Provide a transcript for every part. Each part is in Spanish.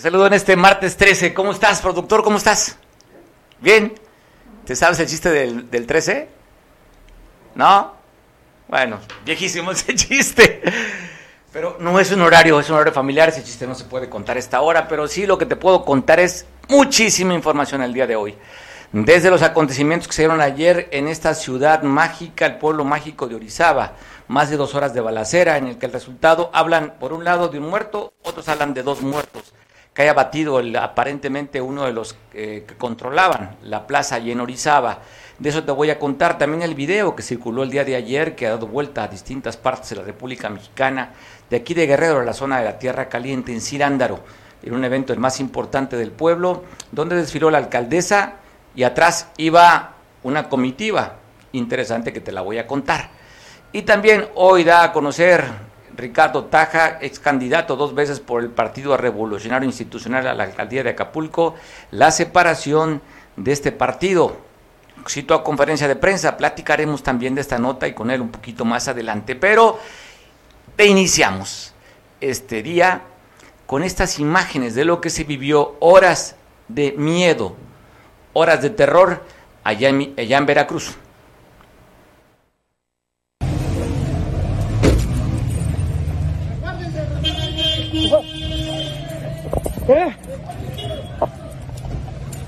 Te saludo en este martes 13. ¿Cómo estás, productor? ¿Cómo estás? ¿Bien? ¿Te sabes el chiste del, del 13? ¿No? Bueno, viejísimo ese chiste. Pero no es un horario, es un horario familiar. Ese chiste no se puede contar esta hora. Pero sí lo que te puedo contar es muchísima información el día de hoy. Desde los acontecimientos que se dieron ayer en esta ciudad mágica, el pueblo mágico de Orizaba, más de dos horas de balacera, en el que el resultado hablan por un lado de un muerto, otros hablan de dos muertos que haya batido el, aparentemente uno de los eh, que controlaban la plaza allí en Orizaba. De eso te voy a contar también el video que circuló el día de ayer, que ha dado vuelta a distintas partes de la República Mexicana, de aquí de Guerrero, a la zona de la Tierra Caliente, en Cirándaro, en un evento el más importante del pueblo, donde desfiló la alcaldesa y atrás iba una comitiva interesante que te la voy a contar. Y también hoy da a conocer Ricardo Taja, ex candidato dos veces por el Partido Revolucionario Institucional a la alcaldía de Acapulco, la separación de este partido. Cito a conferencia de prensa, platicaremos también de esta nota y con él un poquito más adelante, pero te iniciamos este día con estas imágenes de lo que se vivió, horas de miedo, horas de terror allá en, allá en Veracruz.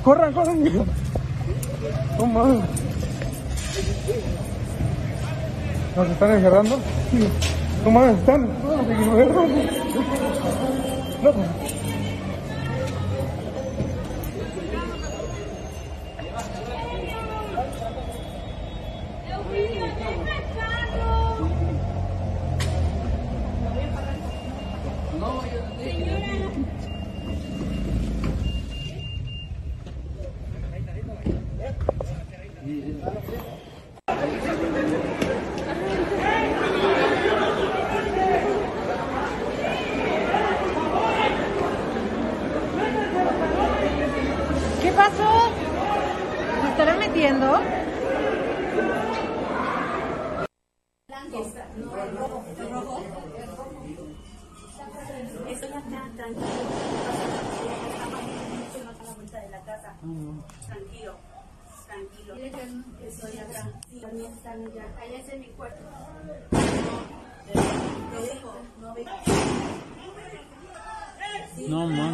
Corran, corran. No mames. ¿Nos están encerrando? No mames, están. No, no. ¿Qué pasó? ¿Se estarán metiendo? Estoy acá, tranquilo. Estamos a la vuelta de la casa. Tranquilo, tranquilo. Estoy acá. Sí, también están ya. Allá es en mi cuarto. Te dejo, no ve. No, man.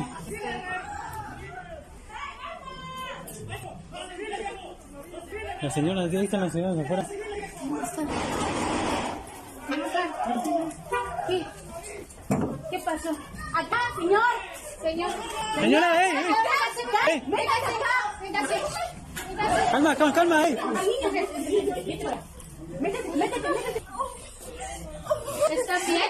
Están las afuera. ¿Qué? ¿Qué pasó? Acá, señor. Señor. Señora, eh, eh. Acá. Eh. Calma, calma, calma, eh. Métete, métete, métete. ¿Estás bien?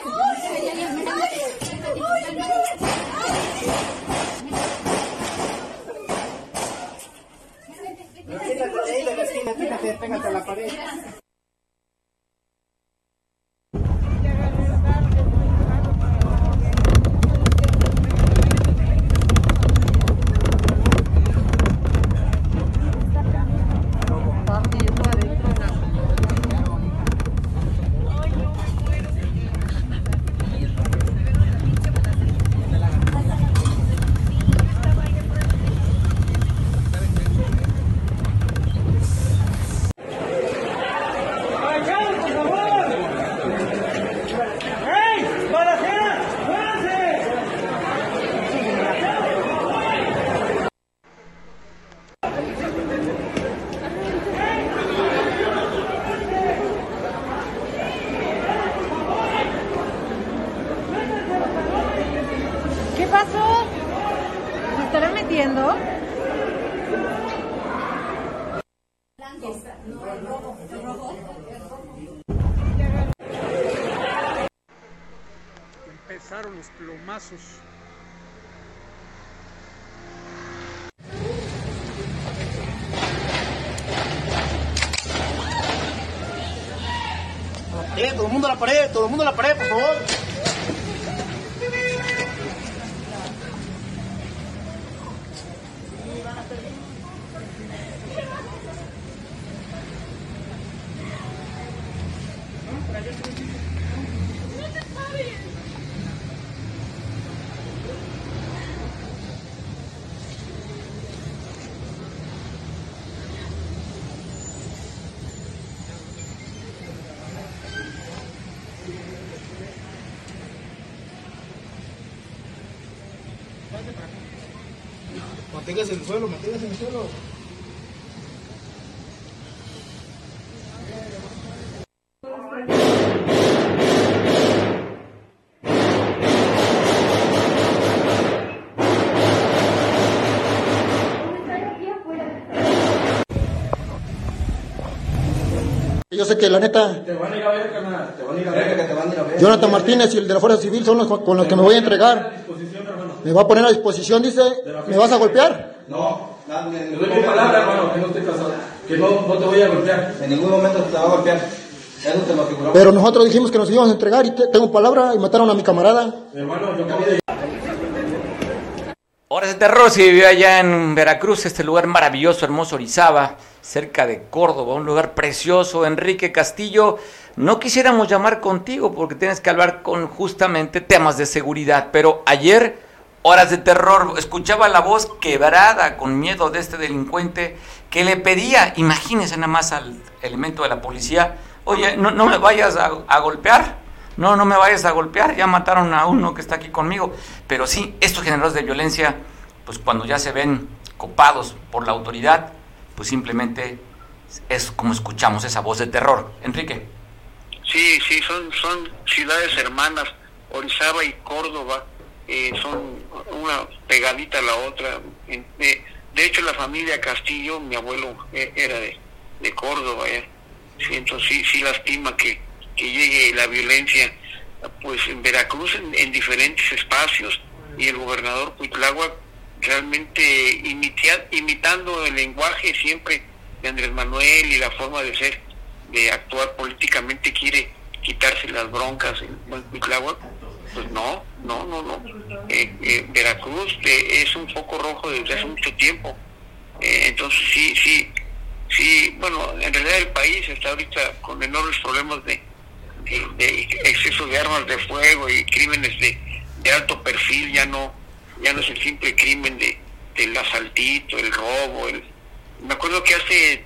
hasta la pared. La pared, por favor. Manténgase en el suelo, manténgase en el suelo. Yo sé que la neta, Te van a ir a ver, carnal. Te van a ir a ver. que te van a ir a ver. Jonathan Martínez y el de la Fuerza Civil son los con los que me voy a entregar. Me va a poner a disposición, dice, ¿me vas a golpear? No, Te doy mi palabra, hermano, que no estoy casado. Que no, no te voy a golpear. En ningún momento te va a golpear. Eso te lo aseguramos. Pero nosotros dijimos que nos íbamos a entregar y te- tengo palabra y mataron a mi camarada. Hermano, yo acabo de Horas de terror se vivió allá en Veracruz, este lugar maravilloso, hermoso, Orizaba, cerca de Córdoba, un lugar precioso. Enrique Castillo, no quisiéramos llamar contigo porque tienes que hablar con justamente temas de seguridad, pero ayer, horas de terror, escuchaba la voz quebrada con miedo de este delincuente que le pedía, imagínense nada más al elemento de la policía, oye, no, no me vayas a, a golpear. No, no me vayas a golpear, ya mataron a uno que está aquí conmigo. Pero sí, estos generadores de violencia, pues cuando ya se ven copados por la autoridad, pues simplemente es como escuchamos esa voz de terror. Enrique. Sí, sí, son, son ciudades hermanas, Orizaba y Córdoba, eh, son una pegadita a la otra. En- De, hecho, la familia Castillo, mi abuelo eh, era de, de Córdoba, eh. Sí, entonces sí, lastima que, que llegue la violencia, pues en Veracruz, en, en diferentes espacios, y el gobernador Cuitláhuac realmente imitia- imitando el lenguaje siempre de Andrés Manuel y la forma de ser, de actuar políticamente, quiere quitarse las broncas en Cuitláhuac. Pues no, no, no, no. Eh, eh, Veracruz eh, es un foco rojo desde hace mucho tiempo. Entonces sí, sí, sí, bueno, en realidad el país está ahorita con enormes problemas de, exceso de armas de fuego y crímenes de, de alto perfil, ya no, ya no es el simple crimen de del asaltito, el robo, el me acuerdo que hace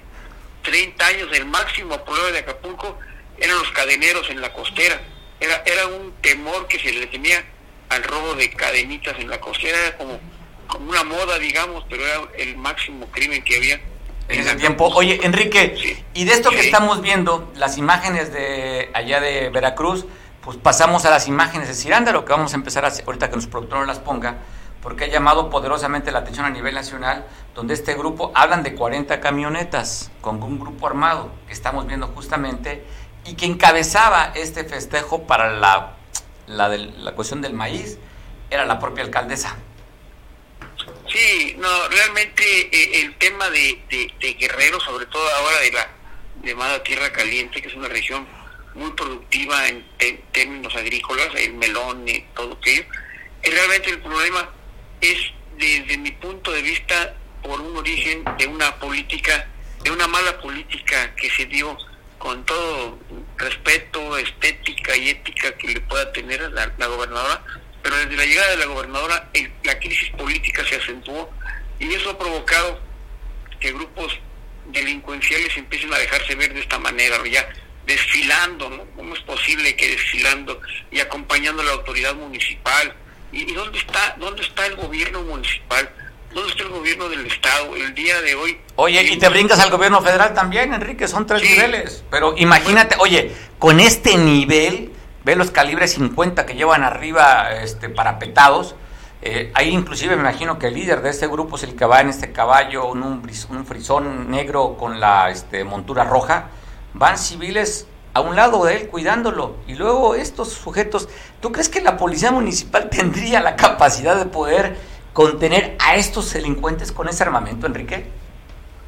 30 años el máximo problema de Acapulco eran los cadeneros en la costera. Era, era un temor que se le tenía al robo de cadenitas en la costera, era como, como una moda, digamos, pero era el máximo crimen que había. En ese tiempo, oye Enrique, y de esto que estamos viendo, las imágenes de allá de Veracruz, pues pasamos a las imágenes de Cirándaro, que vamos a empezar a ahorita que los productores las ponga, porque ha llamado poderosamente la atención a nivel nacional, donde este grupo hablan de 40 camionetas con un grupo armado que estamos viendo justamente y que encabezaba este festejo para la, la, del- la cuestión del maíz, era la propia alcaldesa. Sí, no, realmente eh, el tema de, de, Guerrero, sobre todo ahora de la llamada Tierra Caliente, que es una región muy productiva en, términos agrícolas, el melón y todo aquello, eh, realmente el problema es, desde mi punto de vista, por un origen de una política, de una mala política que se dio con todo respeto, estética y ética que le pueda tener la, gobernadora, pero desde la llegada de la gobernadora el- la crisis política se acentuó y eso ha provocado que grupos delincuenciales empiecen a dejarse ver de esta manera, ya desfilando, ¿no? ¿Cómo es posible que desfilando y acompañando a la autoridad municipal? ¿Y, y dónde está dónde está el gobierno municipal? ¿Dónde está el gobierno del Estado? El día de hoy... Oye, y te brincas al gobierno federal también, Enrique, son tres niveles. Pero imagínate, oye, con este nivel, ve los calibres 50 que llevan arriba este, parapetados. Eh, ahí inclusive me imagino que el líder de este grupo es el que va en este caballo, un, un, frisón negro con la este, montura roja. van civiles a un lado de él cuidándolo. Y luego estos sujetos, ¿tú crees que la policía municipal tendría la capacidad de poder contener a estos delincuentes con ese armamento, Enrique?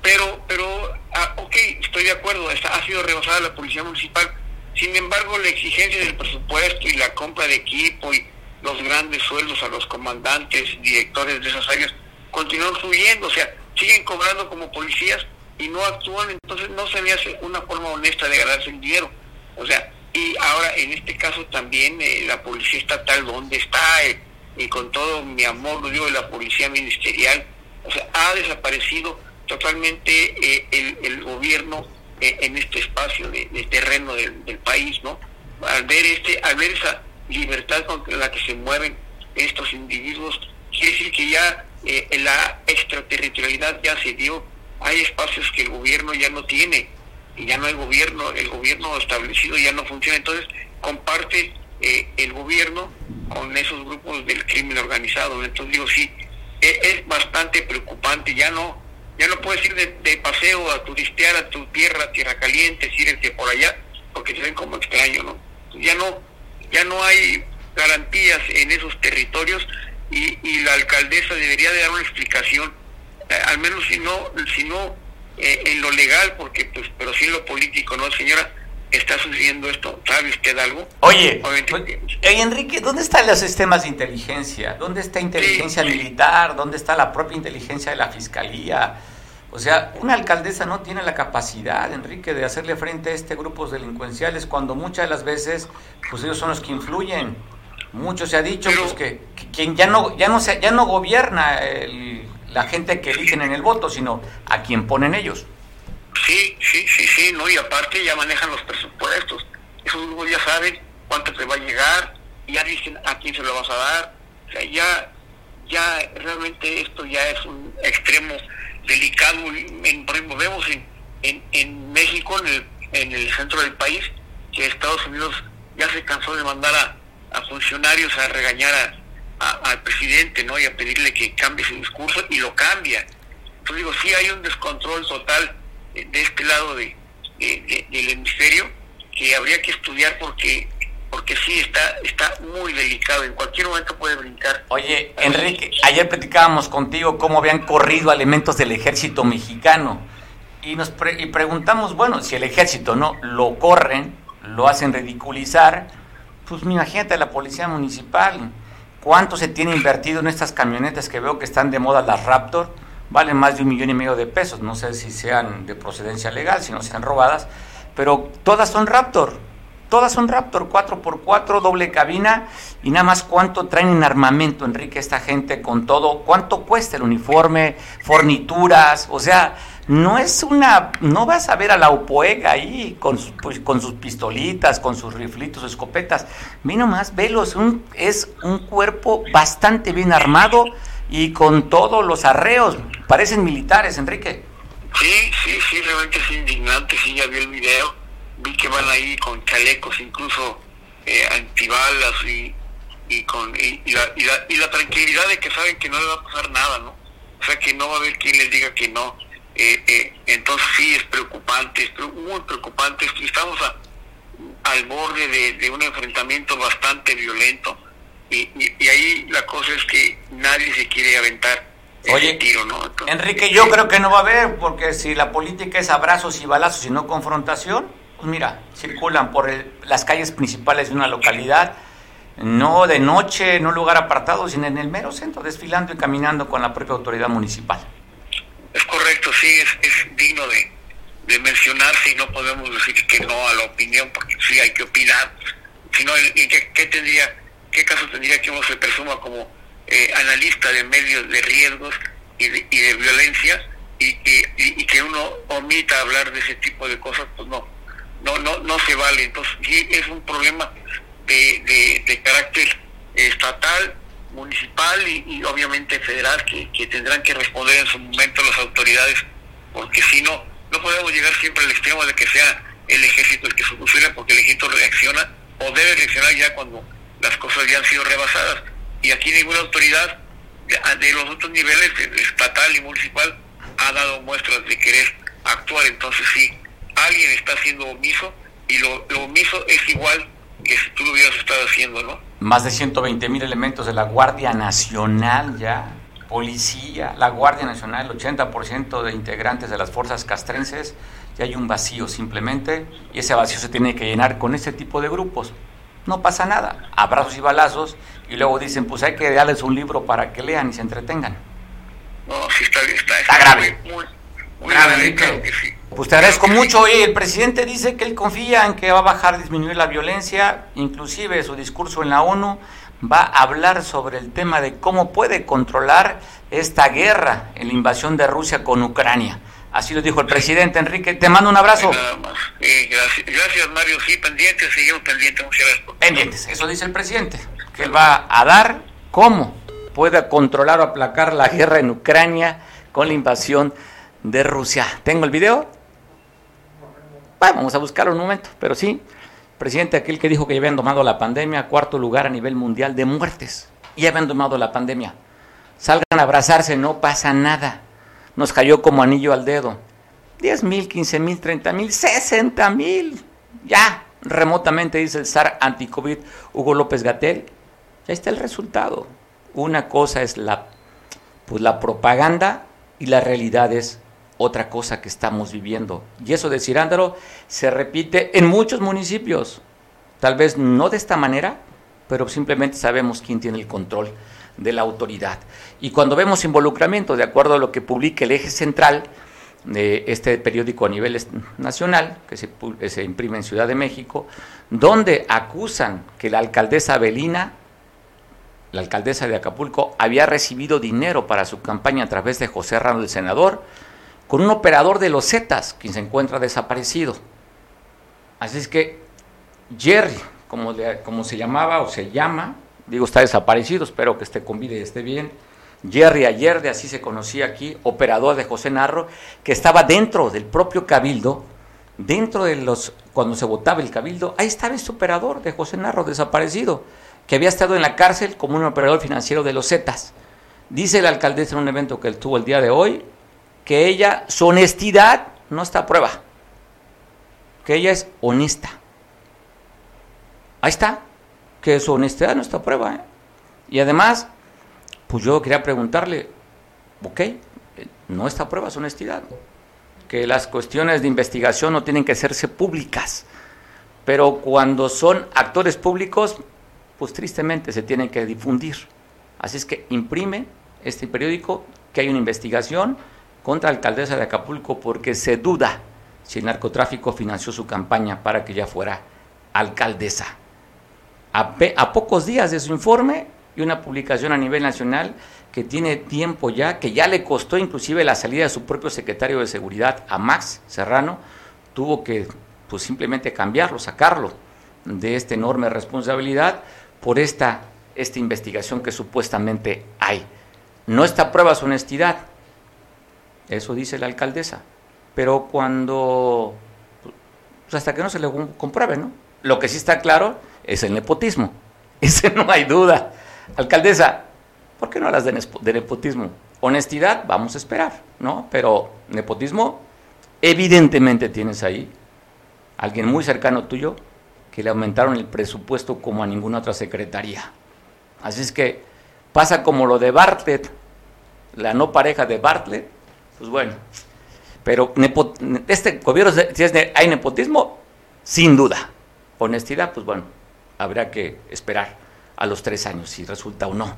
Pero, pero, ah, ok, estoy de acuerdo, ha sido rebasada la policía municipal. Sin embargo, la exigencia del presupuesto y la compra de equipo y los grandes sueldos a los comandantes, directores de esas áreas, continúan subiendo, o sea, siguen cobrando como policías y no actúan, entonces no se hace una forma honesta de ganarse el dinero. O sea, y ahora en este caso también eh, la policía estatal, ¿dónde está? Eh, y con todo mi amor, lo digo, de la policía ministerial, o sea, ha desaparecido totalmente eh, el, gobierno en este espacio de, terreno del, país, ¿no? Al ver, este, al ver esa libertad con la que se mueven estos individuos, quiere decir que ya la extraterritorialidad ya se dio hay espacios que el gobierno ya no tiene y ya no hay gobierno, el gobierno establecido ya no funciona, entonces comparte eh, el gobierno con esos grupos del crimen organizado. Entonces digo, sí, e, es, bastante preocupante, ya no ya no puedes ir de, paseo a turistear a tu tierra, tierra caliente, irte por allá, porque se ven como extraño, ¿no? Ya no, ya no hay garantías en esos territorios y, y la alcaldesa debería de dar una explicación eh, al menos si no, si no eh, en lo legal, porque pues, pero sí en lo político, ¿no, señora? Está sucediendo esto, ¿sabe usted algo? Oye, pues, Enrique, ¿dónde están los sistemas de inteligencia? ¿Dónde está inteligencia militar? ¿Dónde está la propia inteligencia de la fiscalía? O sea, una alcaldesa no tiene la capacidad, Enrique, de hacerle frente a este grupos delincuenciales cuando muchas de las veces, pues ellos son los que influyen. Mucho se ha dicho pues, que, quien ya no ya no se, ya no gobierna el la gente que eligen en el voto, sino a quien ponen ellos. Sí, sí, sí, sí, no, y aparte ya manejan los presupuestos. Esos ya saben cuánto te va a llegar, ya dicen a quién se lo vas a dar. O sea, ya, ya realmente esto ya es un extremo delicado. En, por ejemplo, vemos en, en, en México, en el, en el centro del país, que Estados Unidos ya se cansó de mandar a, a funcionarios a regañar a, al presidente, ¿no? Y a pedirle que cambie su discurso y lo cambia. Entonces digo, sí hay un descontrol total de este lado de, del hemisferio que habría que estudiar porque porque sí está está muy delicado. En cualquier momento puede brincar. Oye Enrique ayer platicábamos contigo cómo habían corrido elementos del ejército mexicano. Y nos y preguntamos bueno si el ejército no lo corren lo hacen ridiculizar pues imagínate la policía municipal. ¿Cuánto se tiene invertido en estas camionetas que veo que están de moda, las Raptor? Valen más de un millón y medio de pesos. No sé si sean de procedencia legal, si no sean robadas, pero todas son Raptor. Todas son Raptor, 4x4, doble cabina y nada más cuánto traen en armamento, Enrique, esta gente con todo, cuánto cuesta el uniforme, fornituras, o sea, no es una, no vas a ver a la UPOEG ahí con, pues, con sus pistolitas, con sus riflitos, escopetas. Ve nomás, velo, es un, es un cuerpo bastante bien armado y con todos los arreos. Parecen militares, Enrique. Sí, sí, sí, realmente es indignante. Sí, ya vi el video. Vi que van ahí con chalecos, incluso eh, antibalas y, y con y, la, y, la, y la tranquilidad de que saben que no le va a pasar nada, ¿no? O sea, que no va a haber quien les diga que no eh, eh, entonces sí es preocupante, es muy preocupante. Estamos al borde de, un enfrentamiento bastante violento y, ahí la cosa es que nadie se quiere aventar. Oye, tiro, ¿no? Enrique, yo creo que no va a haber, porque si la política es abrazos y balazos y no confrontación, pues mira, circulan por las calles principales de una localidad, no de noche, en un lugar apartado, sino en el mero centro, desfilando y caminando con la propia autoridad municipal. Es correcto, sí, es, es digno de, de mencionarse y no podemos decir que no a la opinión, porque sí hay que opinar, sino en, qué, tendría, qué caso tendría que uno se presuma como eh, analista de medios de riesgos y de, y violencia y, y, que uno omita hablar de ese tipo de cosas, pues no, no, no, no se vale. Entonces sí es un problema de, carácter estatal municipal y, obviamente federal que, tendrán que responder en su momento las autoridades, porque si no, no podemos llegar siempre al extremo de que sea el ejército el que solucione, porque el ejército reacciona o debe reaccionar ya cuando las cosas ya han sido rebasadas. Y aquí ninguna autoridad de, los otros niveles, estatal y municipal, ha dado muestras de querer actuar. Entonces sí, alguien está haciendo omiso y lo, omiso es igual que si tú lo hubieras estado haciendo, ¿no? Más de 120 mil elementos de la Guardia Nacional ya, policía, la Guardia Nacional, el 80% de integrantes de las fuerzas castrenses, y hay un vacío simplemente, y ese vacío se tiene que llenar con ese tipo de grupos. No pasa nada, abrazos y balazos, y luego dicen, pues hay que darles un libro para que lean y se entretengan. No, sí está, está, Está grave. Muy, muy Grave, claro que sí. Pues te agradezco mucho. Y el presidente dice que él confía en que va a bajar, disminuir la violencia. Inclusive su discurso en la ONU va a hablar sobre el tema de cómo puede controlar esta guerra la invasión de Rusia con Ucrania. Así lo dijo el presidente Enrique. Te mando un abrazo. Nada más. Gracias, gracias, Mario. Sí, pendientes, seguimos pendientes. Muchas gracias. Pendientes, eso dice el presidente. Que él va a dar cómo puede controlar o aplacar la guerra en Ucrania con la invasión de Rusia. ¿Tengo el video? Bueno, vamos a buscarlo un momento, pero sí, presidente aquel que dijo que ya habían domado la pandemia, cuarto lugar a nivel mundial de muertes, ya habían domado la pandemia. Salgan a abrazarse, no pasa nada. Nos cayó como anillo al dedo. 10 mil, 15 mil, 30 mil, 60 mil. Ya, remotamente dice el zar anticovid Hugo López Gatel. Ya está el resultado. Una cosa es la, pues, la propaganda y la realidad es otra cosa que estamos viviendo. Y eso de Cirándaro se repite en muchos municipios. Tal vez no de esta manera, pero simplemente sabemos quién tiene el control de la autoridad. Y cuando vemos involucramiento, de acuerdo a lo que publica el eje central de este periódico a nivel nacional, que se, se imprime en Ciudad de México, donde acusan que la alcaldesa Belina, la alcaldesa de Acapulco, había recibido dinero para su campaña a través de José Ramos, el senador, con un operador de los Zetas, quien se encuentra desaparecido. Así es que Jerry, como, le- como se llamaba o se llama, digo, está desaparecido, espero que esté con vida y esté bien. Jerry ayer, de así se conocía aquí, operador de José Narro, que estaba dentro del propio cabildo, dentro de los, cuando se votaba el cabildo, ahí estaba este operador de José Narro, desaparecido, que había estado en la cárcel como un operador financiero de los Zetas. Dice la alcaldesa en un evento que él tuvo el día de hoy, que ella, su honestidad no está a prueba, que ella es honesta. Ahí está, que su honestidad no está a prueba. ¿eh? Y además, pues yo quería preguntarle, ok, eh, no está a prueba su honestidad, que las cuestiones de investigación no tienen que hacerse públicas, pero cuando son actores públicos, pues tristemente se tienen que difundir. Así es que imprime este periódico que hay una investigación contra la alcaldesa de Acapulco porque se duda si el narcotráfico financió su campaña para que ella fuera alcaldesa. A, pocos días de su informe y una publicación a nivel nacional que tiene tiempo ya, que ya le costó inclusive la salida de su propio secretario de seguridad, a Max Serrano, tuvo que pues simplemente cambiarlo, sacarlo de esta enorme responsabilidad por esta, esta investigación que supuestamente hay. No está prueba su honestidad, eso dice la alcaldesa, pero cuando, pues hasta que no se le compruebe, ¿no? Lo que sí está claro es el nepotismo, ese no hay duda. Alcaldesa, ¿por qué no hablas de, nepotismo? Honestidad, vamos a esperar, ¿no? Pero nepotismo, evidentemente tienes ahí alguien muy cercano tuyo que le aumentaron el presupuesto como a ninguna otra secretaría. Así es que pasa como lo de Bartlett, la no pareja de Bartlett, pues bueno, pero este gobierno, si hay nepotismo, sin duda. Honestidad, pues bueno, habrá que esperar a los tres años si resulta o no.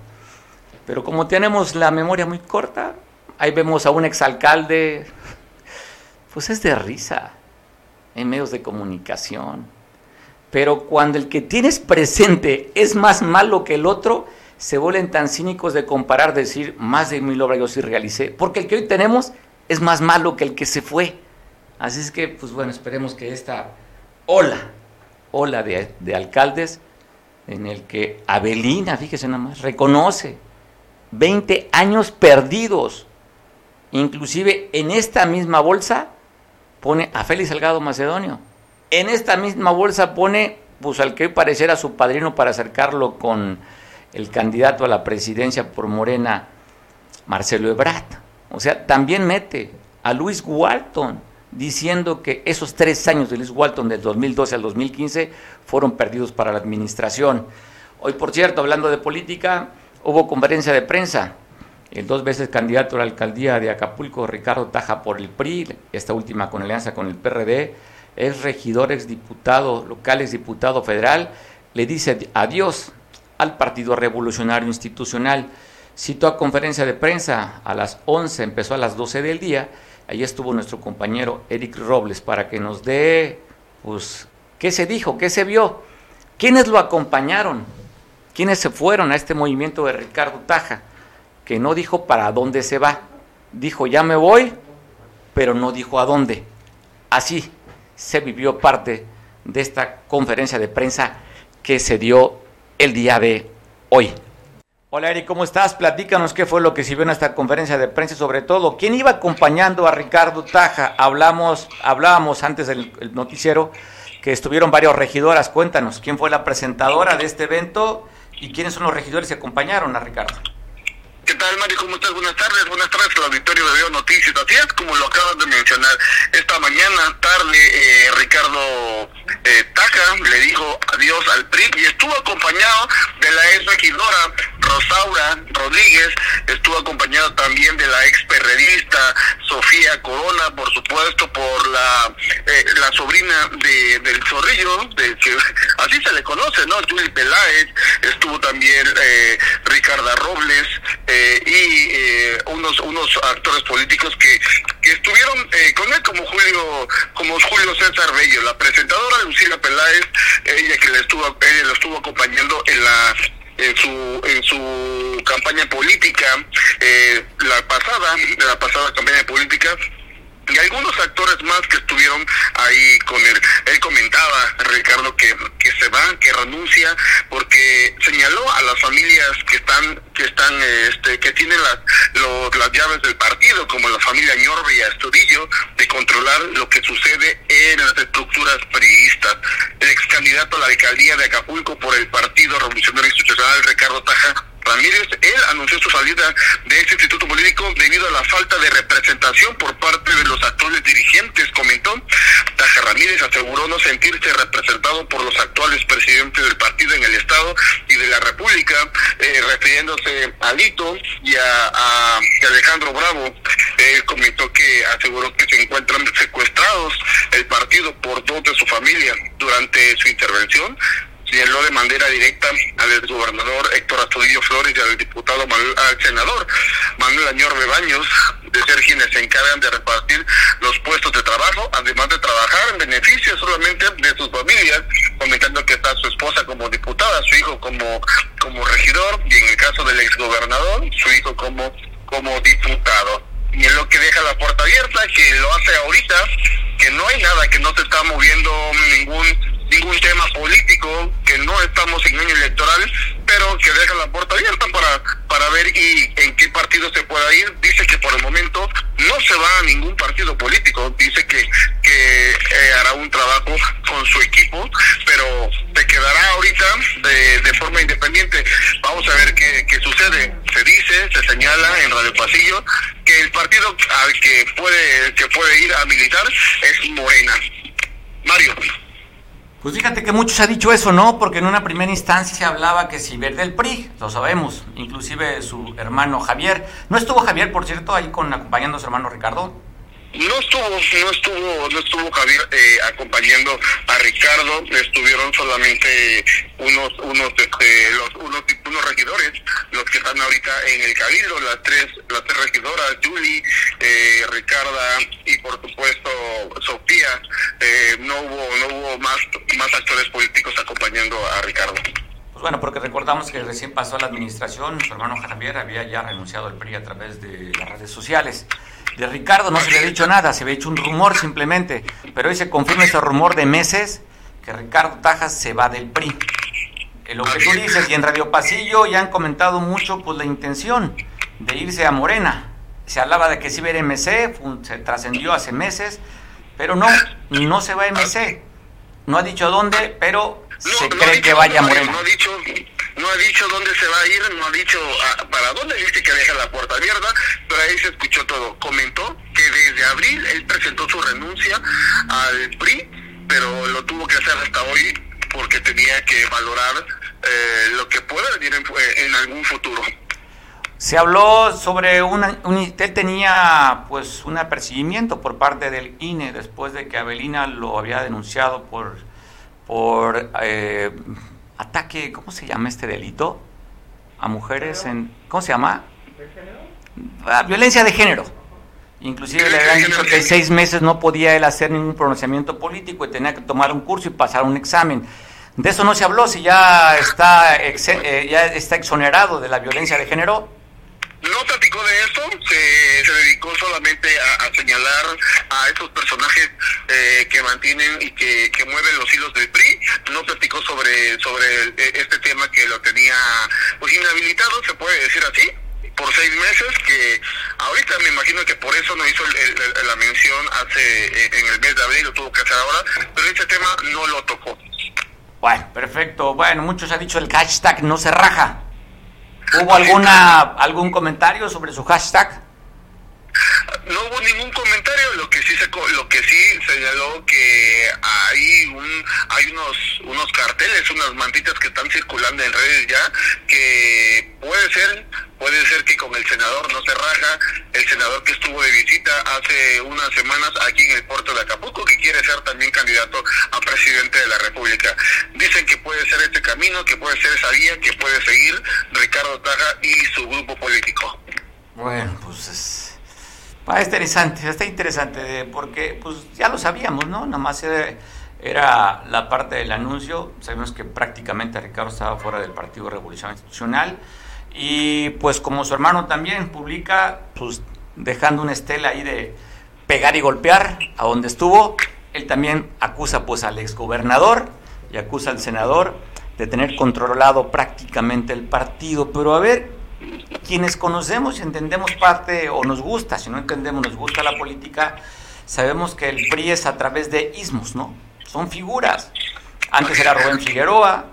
Pero como tenemos la memoria muy corta, ahí vemos a un exalcalde, pues es de risa en medios de comunicación. Pero cuando el que tienes presente es más malo que el otro, se vuelven tan cínicos de comparar, decir, más de mil obras yo sí realicé, porque el que hoy tenemos es más malo que el que se fue. Así es que, pues bueno, esperemos que esta ola, ola de, de alcaldes, en el que Abelina, fíjese nada más, reconoce 20 años perdidos, inclusive en esta misma bolsa pone a Félix Salgado Macedonio. En esta misma bolsa pone pues al que hoy pareciera su padrino para acercarlo con el candidato a la presidencia por Morena, Marcelo Ebrard. O sea, también mete a Luis Walton, diciendo que esos tres años de Liz Walton del 2012 al 2015 fueron perdidos para la administración. Hoy, por cierto, hablando de política, hubo conferencia de prensa. El dos veces candidato a la alcaldía de Acapulco, Ricardo Taja por el PRI, esta última con alianza con el PRD, es regidor, exdiputado local, exdiputado federal, le dice adiós al Partido Revolucionario Institucional. Citó a conferencia de prensa a las 11, empezó a las 12 del día. Ahí estuvo nuestro compañero Eric Robles para que nos dé, pues, qué se dijo, qué se vio, quiénes lo acompañaron, quiénes se fueron a este movimiento de Ricardo Taja, que no dijo para dónde se va, dijo ya me voy, pero no dijo a dónde. Así se vivió parte de esta conferencia de prensa que se dio el día de hoy. Hola Eric, ¿cómo estás? Platícanos qué fue lo que se vio en esta conferencia de prensa, sobre todo, quién iba acompañando a Ricardo Taja. Hablamos, hablábamos antes del noticiero que estuvieron varios regidoras. Cuéntanos, ¿quién fue la presentadora de este evento y quiénes son los regidores que acompañaron a Ricardo? ¿Qué tal, Mario? ¿Cómo estás? Buenas tardes. Buenas tardes al auditorio de Veo Noticias. Así es como lo acabas de mencionar. Esta mañana, tarde, eh, Ricardo eh, Taca le dijo adiós al PRI y estuvo acompañado de la ex regidora Rosaura Rodríguez, estuvo acompañado también de la ex perredista Sofía Corona, por supuesto, por la eh, la sobrina de, del Zorrillo, de, que así se le conoce, ¿no? Julie Peláez, estuvo también eh, Ricarda Robles, eh, y eh, unos unos actores políticos que, que estuvieron eh, con él como Julio como Julio César Bello, la presentadora Lucila Peláez, ella que le estuvo ella lo estuvo acompañando en la en su en su campaña política la pasada la pasada campaña política y algunos actores más que estuvieron ahí con él. Él comentaba, Ricardo, que, que se va, que renuncia, porque señaló a las familias que están, que están, este, que tienen las, las llaves del partido, como la familia Ñorbe y Astudillo, de controlar lo que sucede en las estructuras periodistas. El ex candidato a la alcaldía de Acapulco por el Partido Revolucionario Institucional, Ricardo Taja, Ramírez, él anunció su salida de este instituto político debido a la falta de representación por parte de los actuales dirigentes, comentó. Taja Ramírez aseguró no sentirse representado por los actuales presidentes del partido en el Estado y de la República, eh, refiriéndose a Lito y a, a Alejandro Bravo. Él comentó que aseguró que se encuentran secuestrados el partido por dos de su familia durante su intervención señaló de manera directa al gobernador Héctor Astudillo Flores y al diputado al senador Manuel Añor Bebaños de ser quienes se encargan de repartir los puestos de trabajo, además de trabajar en beneficio solamente de sus familias, comentando que está su esposa como diputada, su hijo como, como regidor y en el caso del exgobernador, su hijo como, como diputado. Y en lo que deja la puerta abierta, que lo hace ahorita, que no hay nada, que no se está moviendo ningún ningún tema político, que no estamos en año electoral, pero que deja la puerta abierta para, para ver y en qué partido se pueda ir. Dice que por el momento no se va a ningún partido político, dice que, que eh, hará un trabajo con su equipo, pero se quedará ahorita de, de forma independiente. Vamos a ver qué, qué sucede. Se dice, se señala en Radio Pasillo que el partido al que puede, que puede ir a militar es Morena. Mario. Pues fíjate que muchos ha dicho eso, ¿no? Porque en una primera instancia se hablaba que si verde PRI, lo sabemos, inclusive su hermano Javier. ¿No estuvo Javier, por cierto, ahí con acompañando a su hermano Ricardo? No estuvo, no estuvo, no estuvo Javier eh, acompañando a Ricardo, estuvieron solamente unos, unos, este, los, unos, unos regidores, los que están ahorita en el cabildo, las tres, las tres regidoras, Julie, eh, Ricarda y por supuesto Sofía, eh, no hubo, no hubo más, más actores políticos acompañando a Ricardo. Pues bueno, porque recordamos que recién pasó la administración, su hermano Javier había ya renunciado al PRI a través de las redes sociales. De Ricardo no se le ha dicho nada, se había hecho un rumor simplemente, pero hoy se confirma ese rumor de meses que Ricardo Tajas se va del PRI. En lo que tú dices, y en Radio Pasillo ya han comentado mucho pues la intención de irse a Morena. Se hablaba de que si iba a MC, se trascendió hace meses, pero no, no se va a MC. No ha dicho dónde, pero se cree que vaya a Morena. No ha dicho, No ha dicho dónde se va a ir, no ha dicho ah, para dónde dice que deja la puerta abierta, pero ahí se escuchó todo. Comentó que desde abril él presentó su renuncia al PRI, pero lo tuvo que hacer hasta hoy porque tenía que valorar eh, lo que pueda venir en, en algún futuro. Se habló sobre una, un, él tenía pues un apercibimiento por parte del INE después de que Avelina lo había denunciado por por eh, ataque, ¿cómo se llama este delito? A mujeres en, ¿cómo se llama? Ah, violencia de género. Inclusive le habían dicho que seis meses no podía él hacer ningún pronunciamiento político y tenía que tomar un curso y pasar un examen. De eso no se habló, si ya está, eh, ya está exonerado de la violencia de género. No platicó de eso, se, dedicó solamente a, señalar a esos personajes eh, que mantienen y que, que, mueven los hilos del PRI. No platicó sobre, sobre el, este tema que lo tenía pues inhabilitado, se puede decir así por seis meses que ahorita me imagino que por eso no hizo el, la mención hace en el mes de abril lo tuvo que hacer ahora pero este tema no lo tocó. Bueno perfecto. Bueno muchos han dicho el hashtag no se raja ¿Hubo alguna algún comentario sobre su hashtag? No hubo ningún comentario, lo que sí se, lo que sí señaló que hay un hay unos unos carteles, unas mantitas que están circulando en redes ya que puede ser puede ser que con el senador no se raja, el senador que estuvo de visita hace unas semanas aquí en el puerto de Acapulco, que quiere ser también candidato a presidente de la República. Dicen que puede ser este camino, que puede ser esa vía, que puede seguir Ricardo Taja y su grupo político. Bueno, pues es... Ah, interesante, está interesante, porque pues ya lo sabíamos, ¿no? Nada más era, la parte del anuncio, sabemos que prácticamente Ricardo estaba fuera del Partido Revolución Institucional, y pues como su hermano también publica, pues dejando una estela ahí de pegar y golpear a donde estuvo, él también acusa pues al exgobernador y acusa al senador de tener controlado prácticamente el partido, pero a ver, quienes conocemos y entendemos parte o nos gusta, si no entendemos, nos gusta la política, sabemos que el PRI es a través de ismos, ¿no? Son figuras. Antes era Rubén Figueroa,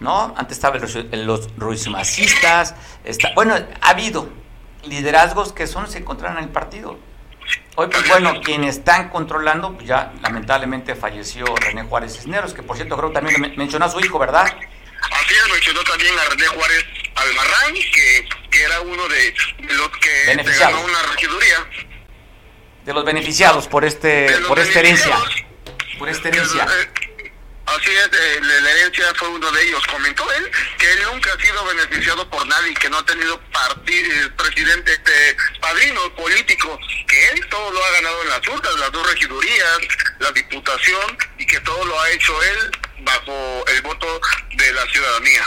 ¿no? Antes estaban los, los ruizmasistas, está, bueno, ha habido liderazgos que son se encontraron en el partido. Hoy, pues bueno, quienes están controlando, pues ya lamentablemente falleció René Juárez Cisneros, que por cierto creo que también mencionó a su hijo, ¿verdad? Así es, mencionó también a René Juárez Albarrán, que, que era uno de los que ganó una regiduría. De los beneficiados por este por esta herencia. Por esta herencia. Así es, eh, la herencia fue uno de ellos. Comentó él que él nunca ha sido beneficiado por nadie, que no ha tenido partido, presidente, este, padrino político, que él todo lo ha ganado en las urnas, las dos regidurías, la diputación, y que todo lo ha hecho él bajo el voto de la ciudadanía.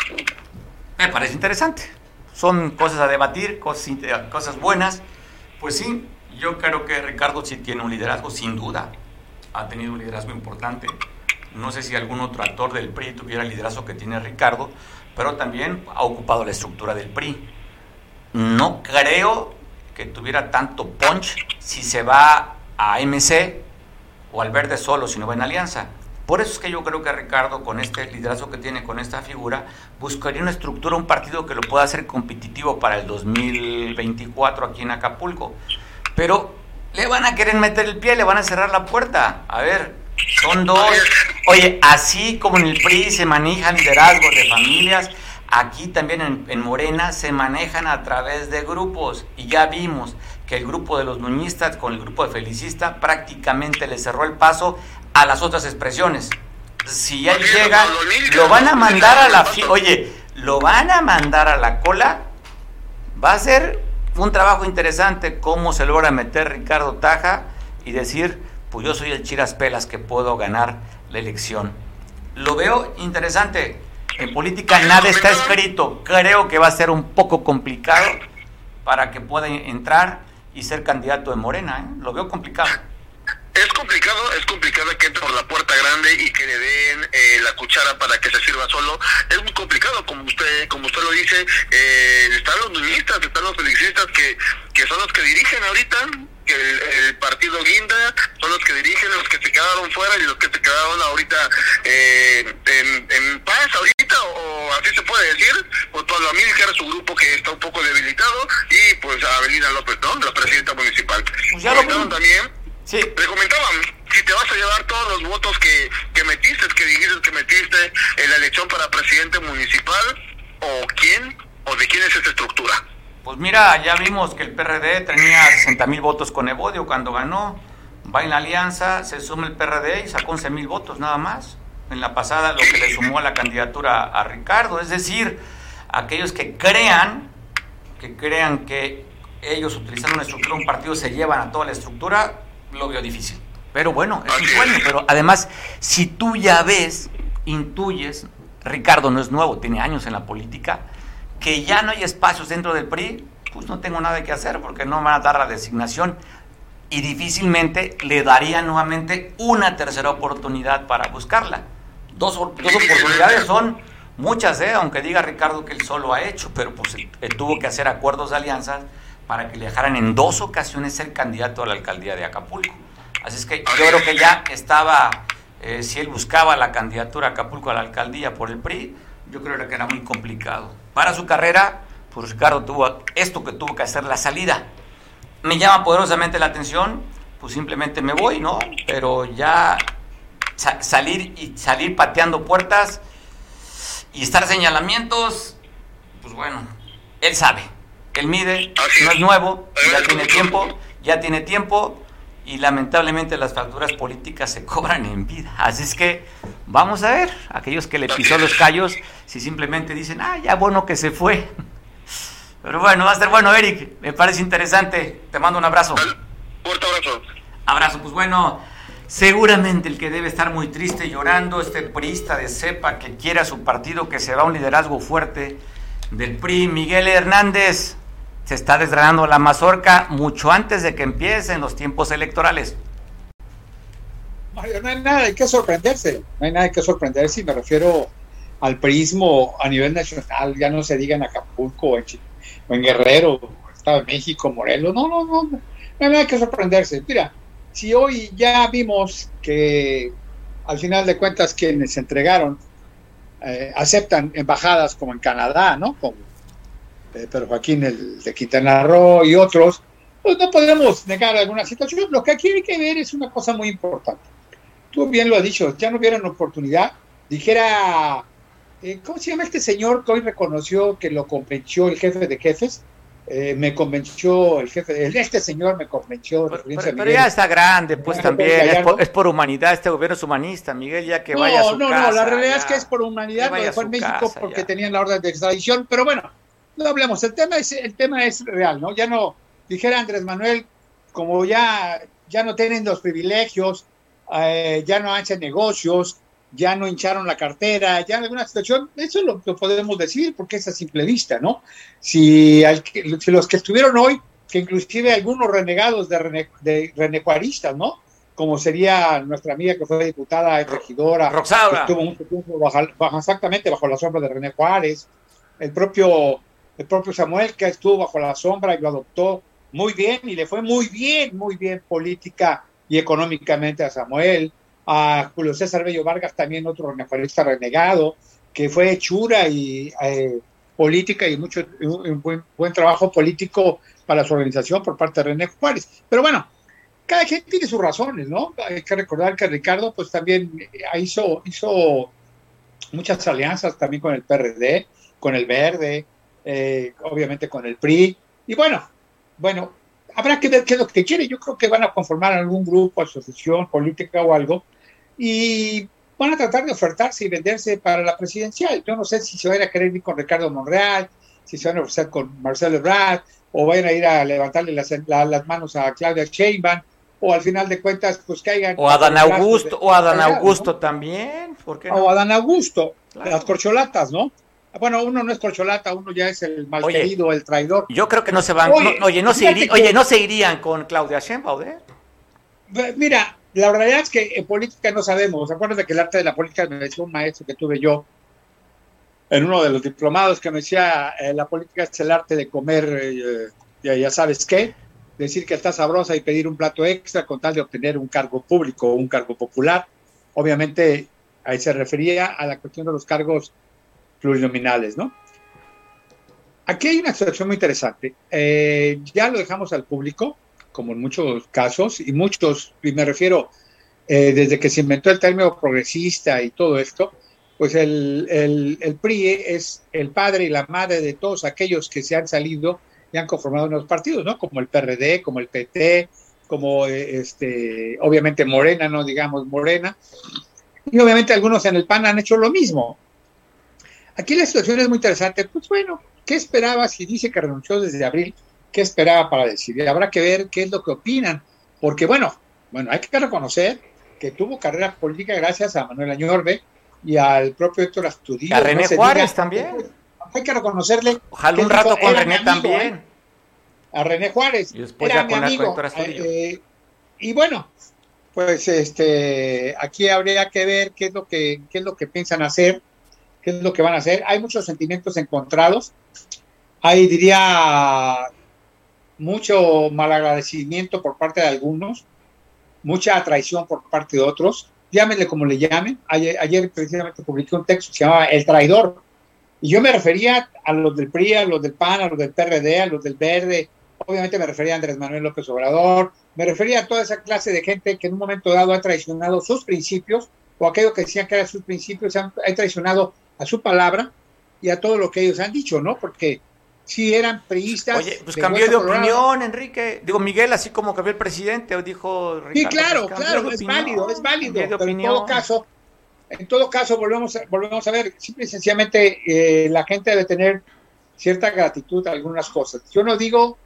Me parece interesante. Son cosas a debatir, cosas, buenas. Pues sí, yo creo que Ricardo sí tiene un liderazgo, sin duda. Ha tenido un liderazgo importante. No sé si algún otro actor del PRI tuviera el liderazgo que tiene Ricardo, pero también ha ocupado la estructura del PRI. No creo que tuviera tanto punch si se va a MC o al verde solo si no va en alianza. Por eso es que yo creo que Ricardo, con este liderazgo que tiene, con esta figura, buscaría una estructura, un partido que lo pueda hacer competitivo para el 2024 aquí en Acapulco. Pero le van a querer meter el pie, le van a cerrar la puerta. A ver, son dos. Oye, así como en el PRI se manejan liderazgos de familias, aquí también en, en, Morena se manejan a través de grupos. Y ya vimos que el grupo de los nuñistas con el grupo de felicistas prácticamente le cerró el paso a las otras expresiones. Si ya llega, lo van a mandar a la... Oye, lo van a mandar a la cola. Va a ser un trabajo interesante cómo se logra meter Ricardo Taja y decir, pues yo soy el Chiras Pelas que puedo ganar la elección. Lo veo interesante. En política nada está escrito. Creo que va a ser un poco complicado para que pueda entrar y ser candidato de Morena. ¿eh? Lo veo complicado. Es complicado, es complicado que entre por la puerta grande y que le den eh, la cuchara para que se sirva solo. Es muy complicado, como usted como usted lo dice. Eh, están los nuñistas, están los felicistas que, que son los que dirigen ahorita que el, el, partido guinda, son los que dirigen, los que se quedaron fuera y los que se quedaron ahorita eh, en, en, paz ahorita, o, o, así se puede decir, Amil, que era su grupo que está un poco debilitado, y pues a Avelina López, ¿no? La presidenta municipal. Pues ya lo Comentaban también, Sí. le comentaban, si te vas a llevar todos los votos que, que metiste, que dijiste que metiste en la elección para presidente municipal, o quién, o de quién es esta estructura. Pues mira, ya vimos que el PRD tenía 60 mil votos con Evodio cuando ganó. Va en la alianza, se suma el PRD y sacó 11 mil votos nada más. En la pasada lo que le sumó a la candidatura a Ricardo. Es decir, aquellos que crean, que crean que ellos utilizando una estructura, un partido se llevan a toda la estructura, lo veo difícil. Pero bueno, es un sueño. Pero además, si tú ya ves, intuyes, Ricardo no es nuevo, tiene años en la política, que ya no hay espacios dentro del PRI, pues no tengo nada que hacer porque no me van a dar la designación y difícilmente le daría nuevamente una tercera oportunidad para buscarla. Dos, dos oportunidades son muchas, ¿eh? aunque diga Ricardo que él solo ha hecho, pero pues él, él tuvo que hacer acuerdos de alianzas para que le dejaran en dos ocasiones ser candidato a la alcaldía de Acapulco. Así es que yo creo que ya estaba, eh, si él buscaba la candidatura a Acapulco a la alcaldía por el PRI, yo creo que era muy complicado. Para su carrera, pues Ricardo tuvo esto que tuvo que hacer la salida. Me llama poderosamente la atención, pues simplemente me voy, ¿no? Pero ya sa- salir y salir pateando puertas y estar señalamientos, pues bueno, él sabe, él mide, no es nuevo, ya tiene tiempo, ya tiene tiempo y lamentablemente las facturas políticas se cobran en vida. Así es que vamos a ver, aquellos que le pisó los callos, si simplemente dicen, ah, ya bueno que se fue. Pero bueno, va a ser bueno, Eric, me parece interesante. Te mando un abrazo. Fuerte abrazo. Abrazo, pues bueno, seguramente el que debe estar muy triste llorando, este priista de cepa que quiere a su partido, que se va a un liderazgo fuerte del PRI, Miguel Hernández, se está desgranando la mazorca mucho antes de que empiecen los tiempos electorales. Mario, no hay nada de qué sorprenderse, no hay nada qué sorprenderse y me refiero al prismo a nivel nacional, ya no se diga en Acapulco o en, o en Guerrero, Estado de México, Morelos, no, no, no, no hay nada que sorprenderse. Mira, si hoy ya vimos que al final de cuentas quienes se entregaron eh, aceptan embajadas como en Canadá, ¿no? Como eh, Pedro Joaquín el de Quintana Roo y otros, pues no podemos negar alguna situación. Lo que aquí hay que ver es una cosa muy importante. Tú bien lo has dicho, ya no vieron oportunidad. Dijera, eh, ¿cómo se llama este señor que hoy reconoció que lo convenció el jefe de jefes? Eh, me convenció el jefe, el- este señor me convenció. Pero Miguel. ya está grande, pues también, es por, es por humanidad, este gobierno es humanista, Miguel, ya que no, vaya a su no, casa. no, la realidad ya. es que es por humanidad, lo dejó en México casa, porque ya. tenían la orden de extradición, pero bueno, no hablemos, el tema es, el tema es real, ¿no? Ya no, dijera Andrés Manuel, como ya, ya no tienen los privilegios, eh, ya no hacen negocios, ya no hincharon la cartera, ya en alguna situación, eso lo, lo podemos decir porque es a simple vista, ¿no? Si, al si los que estuvieron hoy, que inclusive algunos renegados de, rene, de renecuaristas, ¿no? Como sería nuestra amiga que fue diputada y regidora, Roxana. que estuvo mucho tiempo bajo, bajo- exactamente bajo la sombra de René Juárez, el propio, el propio Samuel que estuvo bajo la sombra y lo adoptó muy bien y le fue muy bien, muy bien política y económicamente a Samuel, a Julio César Bello Vargas, también otro renecuarista renegado, que fue hechura y eh, política y mucho un, un buen, buen trabajo político para su organización por parte de René Juárez. Pero bueno, cada quien tiene sus razones, ¿no? Hay que recordar que Ricardo, pues también eh, hizo, hizo muchas alianzas también con el PRD, con el Verde, eh, obviamente con el PRI. Y bueno, bueno, habrá que ver qué es lo que quiere. Yo creo que van a conformar algún grupo, asociación política o algo, y van a tratar de ofertarse y venderse para la presidencial. Yo no sé si se van a querer ir con Ricardo Monreal, si se van a ofrecer con Marcelo Ebrard, o van a ir a levantarle las, la- las manos a Claudia Sheinbaum, o al final de cuentas, pues caigan. O a Dan Augusto, de- o a Dan. Augusto también, ¿por qué no? O a Dan Augusto, Claro. las corcholatas, ¿no? Bueno, uno no es corcholata, uno ya es el malquerido, el traidor. Yo creo que no se van, Oye, no- oye, no se, fíjate irí- que- oye, no se irían con Claudia Sheinbaum, ¿eh? Mira, la realidad es que en política no sabemos. Acuérdate que el arte de la política me decía un maestro que tuve yo en uno de los diplomados que me decía, eh, la política es el arte de comer, eh, ya, ya sabes qué, decir que está sabrosa y pedir un plato extra con tal de obtener un cargo público o un cargo popular. Obviamente, ahí se refería a la cuestión de los cargos plurinominales, ¿no? Aquí hay una situación muy interesante. Eh, ya lo dejamos al público, como en muchos casos, y muchos, y me refiero eh, desde que se inventó el término progresista y todo esto, pues el, el, PRI es el padre y la madre de todos aquellos que se han salido y han conformado unos partidos, ¿no? Como el PRD, como el PT, como eh, este, obviamente Morena, no digamos Morena, y obviamente algunos en el PAN han hecho lo mismo. Aquí la situación es muy interesante, pues bueno, ¿qué esperaba si dice que renunció desde abril? ¿Qué esperaba para decidir? Habrá que ver qué es lo que opinan, porque bueno, bueno, hay que reconocer que tuvo carrera política gracias a Manuel Añorbe y al propio Héctor Astudillo. A René no Juárez diga, también hay que reconocerle. Ojalá un rato con René amigo, también. ¿eh? A René Juárez. Y después era ya mi con amigo. Eh, y bueno, pues este, aquí habría que ver qué es lo que, qué es lo que piensan hacer, qué es lo que van a hacer. Hay muchos sentimientos encontrados. Hay, diría, mucho malagradecimiento por parte de algunos, mucha traición por parte de otros. Llámenle como le llamen. Ayer, ayer precisamente publiqué un texto que se llamaba El Traidor, y yo me refería a los del PRI, a los del PAN, a los del PRD, a los del Verde, obviamente me refería a Andrés Manuel López Obrador, me refería a toda esa clase de gente que en un momento dado ha traicionado sus principios, o aquello que decían que eran sus principios, han, ha traicionado a su palabra y a todo lo que ellos han dicho, ¿no? Porque si eran priistas. Oye, pues cambió de opinión, Colorado. Enrique. Digo, Miguel, así como cambió el presidente, dijo Ricardo, Sí, claro, pues claro, es válido, es válido. Pero en todo caso, en todo caso, volvemos a, volvemos a ver, simple y sencillamente eh, la gente debe tener cierta gratitud a algunas cosas. Yo no digo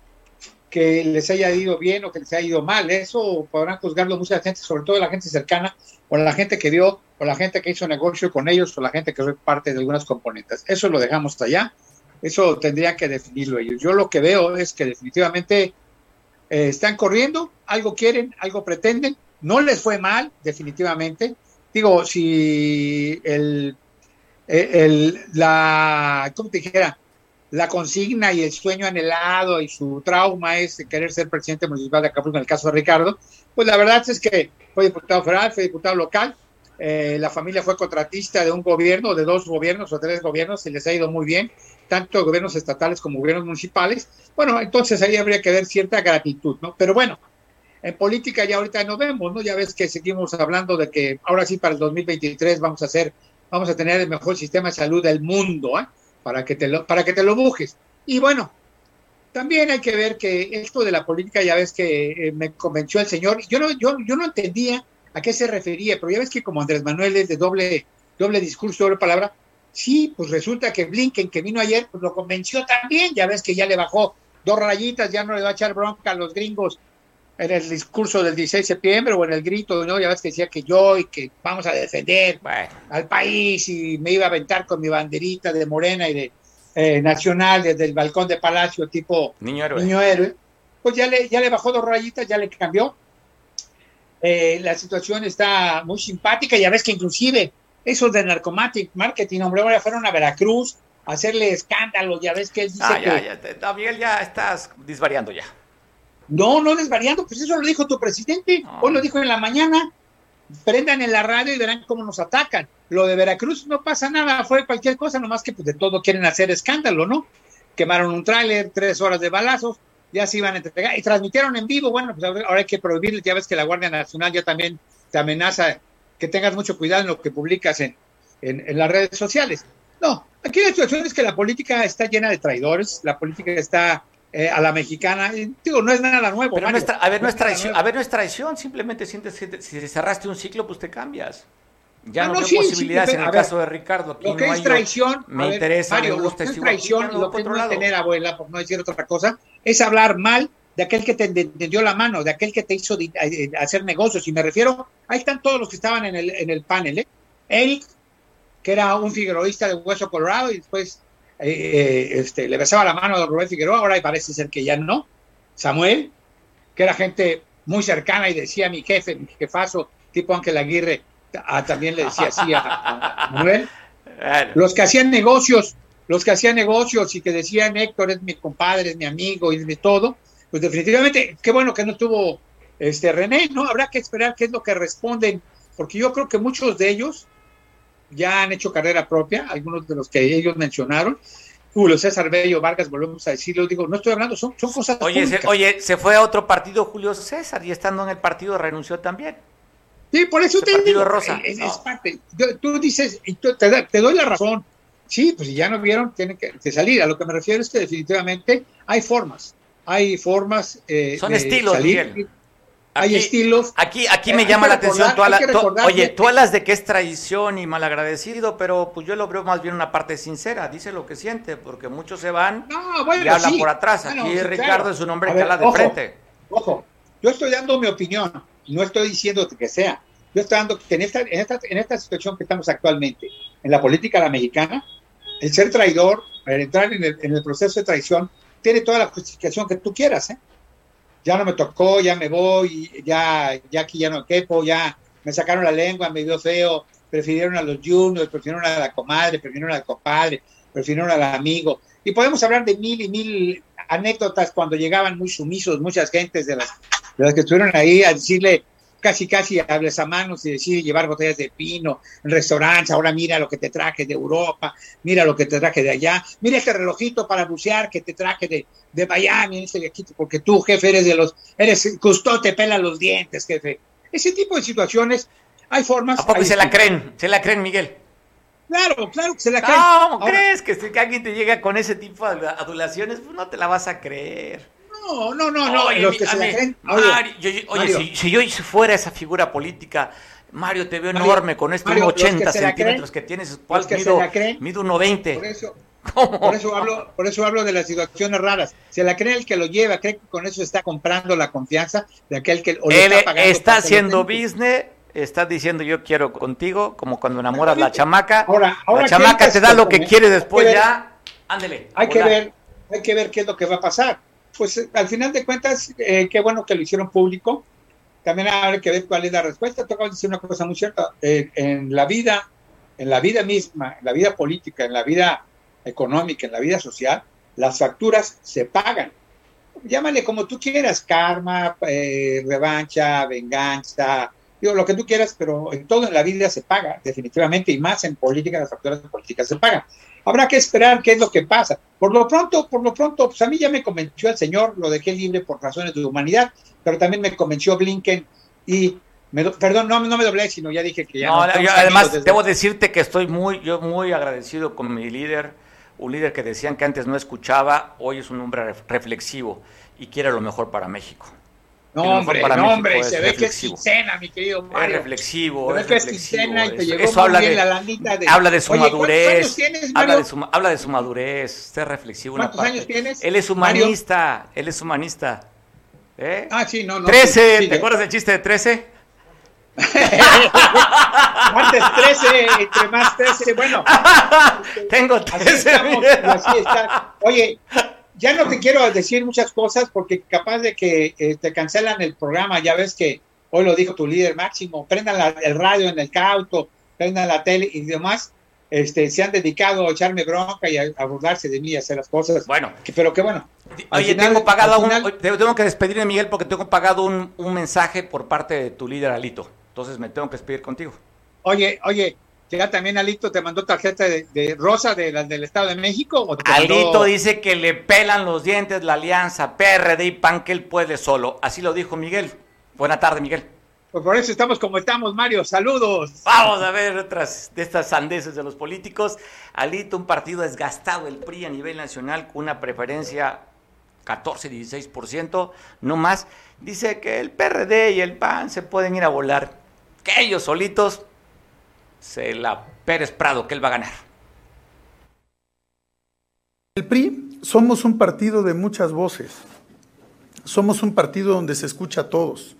que les haya ido bien o que les haya ido mal, eso podrán juzgarlo mucha gente, sobre todo la gente cercana, o la gente que vio, o la gente que hizo negocio con ellos, o la gente que fue parte de algunas componentes. Eso lo dejamos allá, eso tendría que definirlo ellos. Yo lo que veo es que definitivamente eh, están corriendo, algo quieren, algo pretenden, no les fue mal, definitivamente, digo, si el, el, la, ¿cómo te dijera? La consigna y el sueño anhelado y su trauma es querer ser presidente municipal de Acapulco en el caso de Ricardo, pues la verdad es que fue diputado federal, fue diputado local, eh, la familia fue contratista de un gobierno, de dos gobiernos o tres gobiernos, y les ha ido muy bien, tanto gobiernos estatales como gobiernos municipales. Bueno, entonces ahí habría que ver cierta gratitud, ¿no? Pero bueno, en política ya ahorita nos vemos, ¿no? Ya ves que seguimos hablando de que ahora sí para el 2023 vamos a hacer, vamos a tener el mejor sistema de salud del mundo, ¿eh? Para que te lo, para que te lo bujes. Y bueno, también hay que ver que esto de la política, ya ves que eh, me convenció el señor, yo no, yo, yo no entendía a qué se refería, pero ya ves que como Andrés Manuel es de doble, doble discurso, doble palabra, sí, pues resulta que Blinken, que vino ayer, pues lo convenció también, ya ves que ya le bajó dos rayitas, ya no le va a echar bronca a los gringos en el discurso del 16 de septiembre o en el grito, ¿no? Ya ves que decía que yo y que vamos a defender bueno. al país y me iba a aventar con mi banderita de Morena y de eh, Nacional desde el balcón de Palacio tipo Niño héroe. Niño héroe. Pues ya le, ya le bajó dos rayitas, ya le cambió. Eh, la situación está muy simpática, ya ves que inclusive esos de Narcomatic Marketing, hombre, ahora fueron a Veracruz a hacerle escándalo, ya ves que él dice Ah, que... ya, ya, te- no, Miguel, ya estás disvariando ya. No, no desvariando, pues eso lo dijo tu presidente. Hoy lo dijo en la mañana. Prendan en la radio y verán cómo nos atacan. Lo de Veracruz no pasa nada, fue cualquier cosa, nomás que pues de todo quieren hacer escándalo, ¿no? Quemaron un tráiler, tres horas de balazos, ya se iban a entregar y transmitieron en vivo. Bueno, pues ahora hay que prohibirles. Ya ves que la Guardia Nacional ya también te amenaza que tengas mucho cuidado en lo que publicas en, en, en las redes sociales. No, aquí la situación es que la política está llena de traidores, la política está eh, a la mexicana. Y, digo, no es nada nuevo. Pero no es a ver, no es traición, a ver, no es traición, simplemente sientes que si cerraste un ciclo, pues te cambias. Ya no, no, veo sí, posibilidades sí, en el ver, caso de Ricardo. Aquí Lo que no es hay- traición, me ver, interesa, Mario, me lo que es traición y lo que no es tener abuela, por no decir otra cosa, es hablar mal de aquel que te tendió la mano, de aquel que te hizo eh, hacer negocios. Y me refiero, ahí están todos los que estaban en el, en el panel, ¿eh? Eric, que era un figueroísta de Hueso Colorado y después eh, eh, este, le besaba la mano a don Rubén Figueroa, ahora parece ser que ya no. Samuel, que era gente muy cercana y decía mi jefe, mi jefazo, tipo Ángel Aguirre, ah, también le decía así a, a Manuel. Bueno, Los que hacían negocios, los que hacían negocios y que decían Héctor es mi compadre, es mi amigo y es mi todo, pues definitivamente, qué bueno que no estuvo este René, ¿no? Habrá que esperar qué es lo que responden, porque yo creo que muchos de ellos ya han hecho carrera propia, algunos de los que ellos mencionaron, Julio César Bello Vargas, volvemos a decirlo, digo, no estoy hablando, son, son cosas Oye se, oye, se fue a otro partido Julio César y estando en el partido renunció también. Sí, por eso te digo, rosa, es, no. es parte. Yo- Tú dices, y tú- te, doy la razón. Sí, pues si ya no vieron, tienen que, que salir. A lo que me refiero es que definitivamente hay formas. Hay formas. eh, Son de hay salir. Hay estilos. Aquí, aquí Eh, me hay llama la atención. recordar- oye, tú hablas de que es traición y malagradecido, pero pues yo lo veo más bien una parte sincera. Dice lo que siente, porque muchos se van No, bueno, y hablan sí. por atrás. Bueno, Aquí sí, Ricardo claro. es un hombre A que ver, habla de ojo, frente. Ojo, yo estoy dando mi opinión, no estoy diciendo que sea. Yo estoy dando que en esta, en esta, en esta situación que estamos actualmente, en la política la mexicana, el ser traidor, el entrar en el, en el proceso de traición, tiene toda la justificación que tú quieras, ¿eh? Ya no me tocó, ya me voy, ya, ya aquí ya no quepo, ya me sacaron la lengua, me dio feo, prefirieron a los juniors, prefirieron a la comadre, prefirieron al compadre, prefirieron al amigo. Y podemos hablar de mil y mil anécdotas cuando llegaban muy sumisos muchas gentes de las, de las que estuvieron ahí a decirle casi casi hables a manos y decir llevar botellas de pino en restaurantes, ahora mira lo que te traje de Europa, mira lo que te traje de allá, mira este relojito para bucear que te traje de, de Miami, de aquí, porque tú, jefe, eres de los, eres custó, te pela los dientes, jefe. Ese tipo de situaciones, hay formas. ¿A poco hay se la creen? ¿Se la creen, Miguel? Claro, claro que se la creen. ¿Cómo Ahora, crees que si que alguien te llega con ese tipo de adulaciones? Pues no te la vas a creer. No, no, no, no, Oye, los mi- que a se la mí- creen. Oye, Mario, yo- yo- oye, Mario. si, si yo fuera esa figura política, Mario, te veo Mario, enorme con que 80 se la centímetros creen, que tienes. ¿Cuál que mido? la creen, Mido 1.20. Por eso, por eso hablo, por eso hablo de las situaciones raras. Se la cree el que lo lleva, cree que con eso está comprando la confianza de aquel que o Él está pagando haciendo business, está diciendo yo quiero contigo, como cuando enamoras a la chamaca. Ahora, ahora la ¿qué chamaca te da lo que quiere después ver- ya. Ándele. Hay que ver, hay que ver qué es lo que va a pasar. Pues eh, al final de cuentas, eh, qué bueno que lo hicieron público. También habrá que ver cuál es la respuesta. Tú acabas de decir una cosa muy cierta. En la vida, en la vida misma, en la vida política, en la vida económica, en la vida social, las facturas se pagan. Llámale como tú quieras, karma, eh, revancha, venganza, digo lo que tú quieras, pero en todo en la vida se paga, definitivamente, y más en política, las facturas de política se pagan. Habrá que esperar qué es lo que pasa. Por lo pronto, por lo pronto, pues a mí ya me convenció el señor, lo dejé libre por razones de humanidad, pero también me convenció Blinken y, me do- perdón, no, no me doblé, sino ya dije que ya No, no. yo además desde- debo decirte que estoy muy, yo muy agradecido con mi líder, un líder que decían que antes no escuchaba, hoy es un hombre ref- reflexivo y quiere lo mejor para México. No, hombre, no, hombre, es se ve que es quincena, mi querido Es Mario. reflexivo, Se ve es que es quincena y te llegó eso muy habla bien de, la lanita de- habla de su Oye, ¿cuántos madurez, tienes, habla de su, habla de su madurez, es reflexivo. ¿Cuántos años tienes, Él es Mario? humanista, él es humanista. ¿Eh? Ah, sí, no, no. 13, sí, sí, ¿te acuerdas del chiste de 13? Antes 13, entre más 13, bueno. Tengo Así 13. estamos, y así está. Oye, ya no te quiero decir muchas cosas porque capaz de que eh, te cancelan el programa. Ya ves que hoy lo dijo tu líder máximo. Prendan la- el radio en el cauto, prendan la tele y demás. Este, se han dedicado a echarme bronca y a, a burlarse de mí y hacer las cosas. Bueno. Que- pero que bueno. Oye, final- tengo pagado un, tengo que despedirme, Miguel, porque tengo pagado un, un mensaje por parte de tu líder, Alito. Entonces me tengo que despedir contigo. Oye, oye, ya también Alito te mandó tarjeta de, de rosa de las del Estado de México. ¿o te mandó- Alito dice que le pelan los dientes la alianza PRD y PAN, que él puede solo. Así lo dijo Miguel. Buena tarde, Miguel. Pues por eso estamos como estamos, Mario. Saludos. Vamos a ver otras de estas sandeces de los políticos. Alito, un partido desgastado, el PRI a nivel nacional, con una preferencia 14-16%, no más. Dice que el PRD y el PAN se pueden ir a volar. Que ellos solitos se la Pérez Prado, que él va a ganar. El PRI somos un partido de muchas voces. Somos un partido donde se escucha a todos.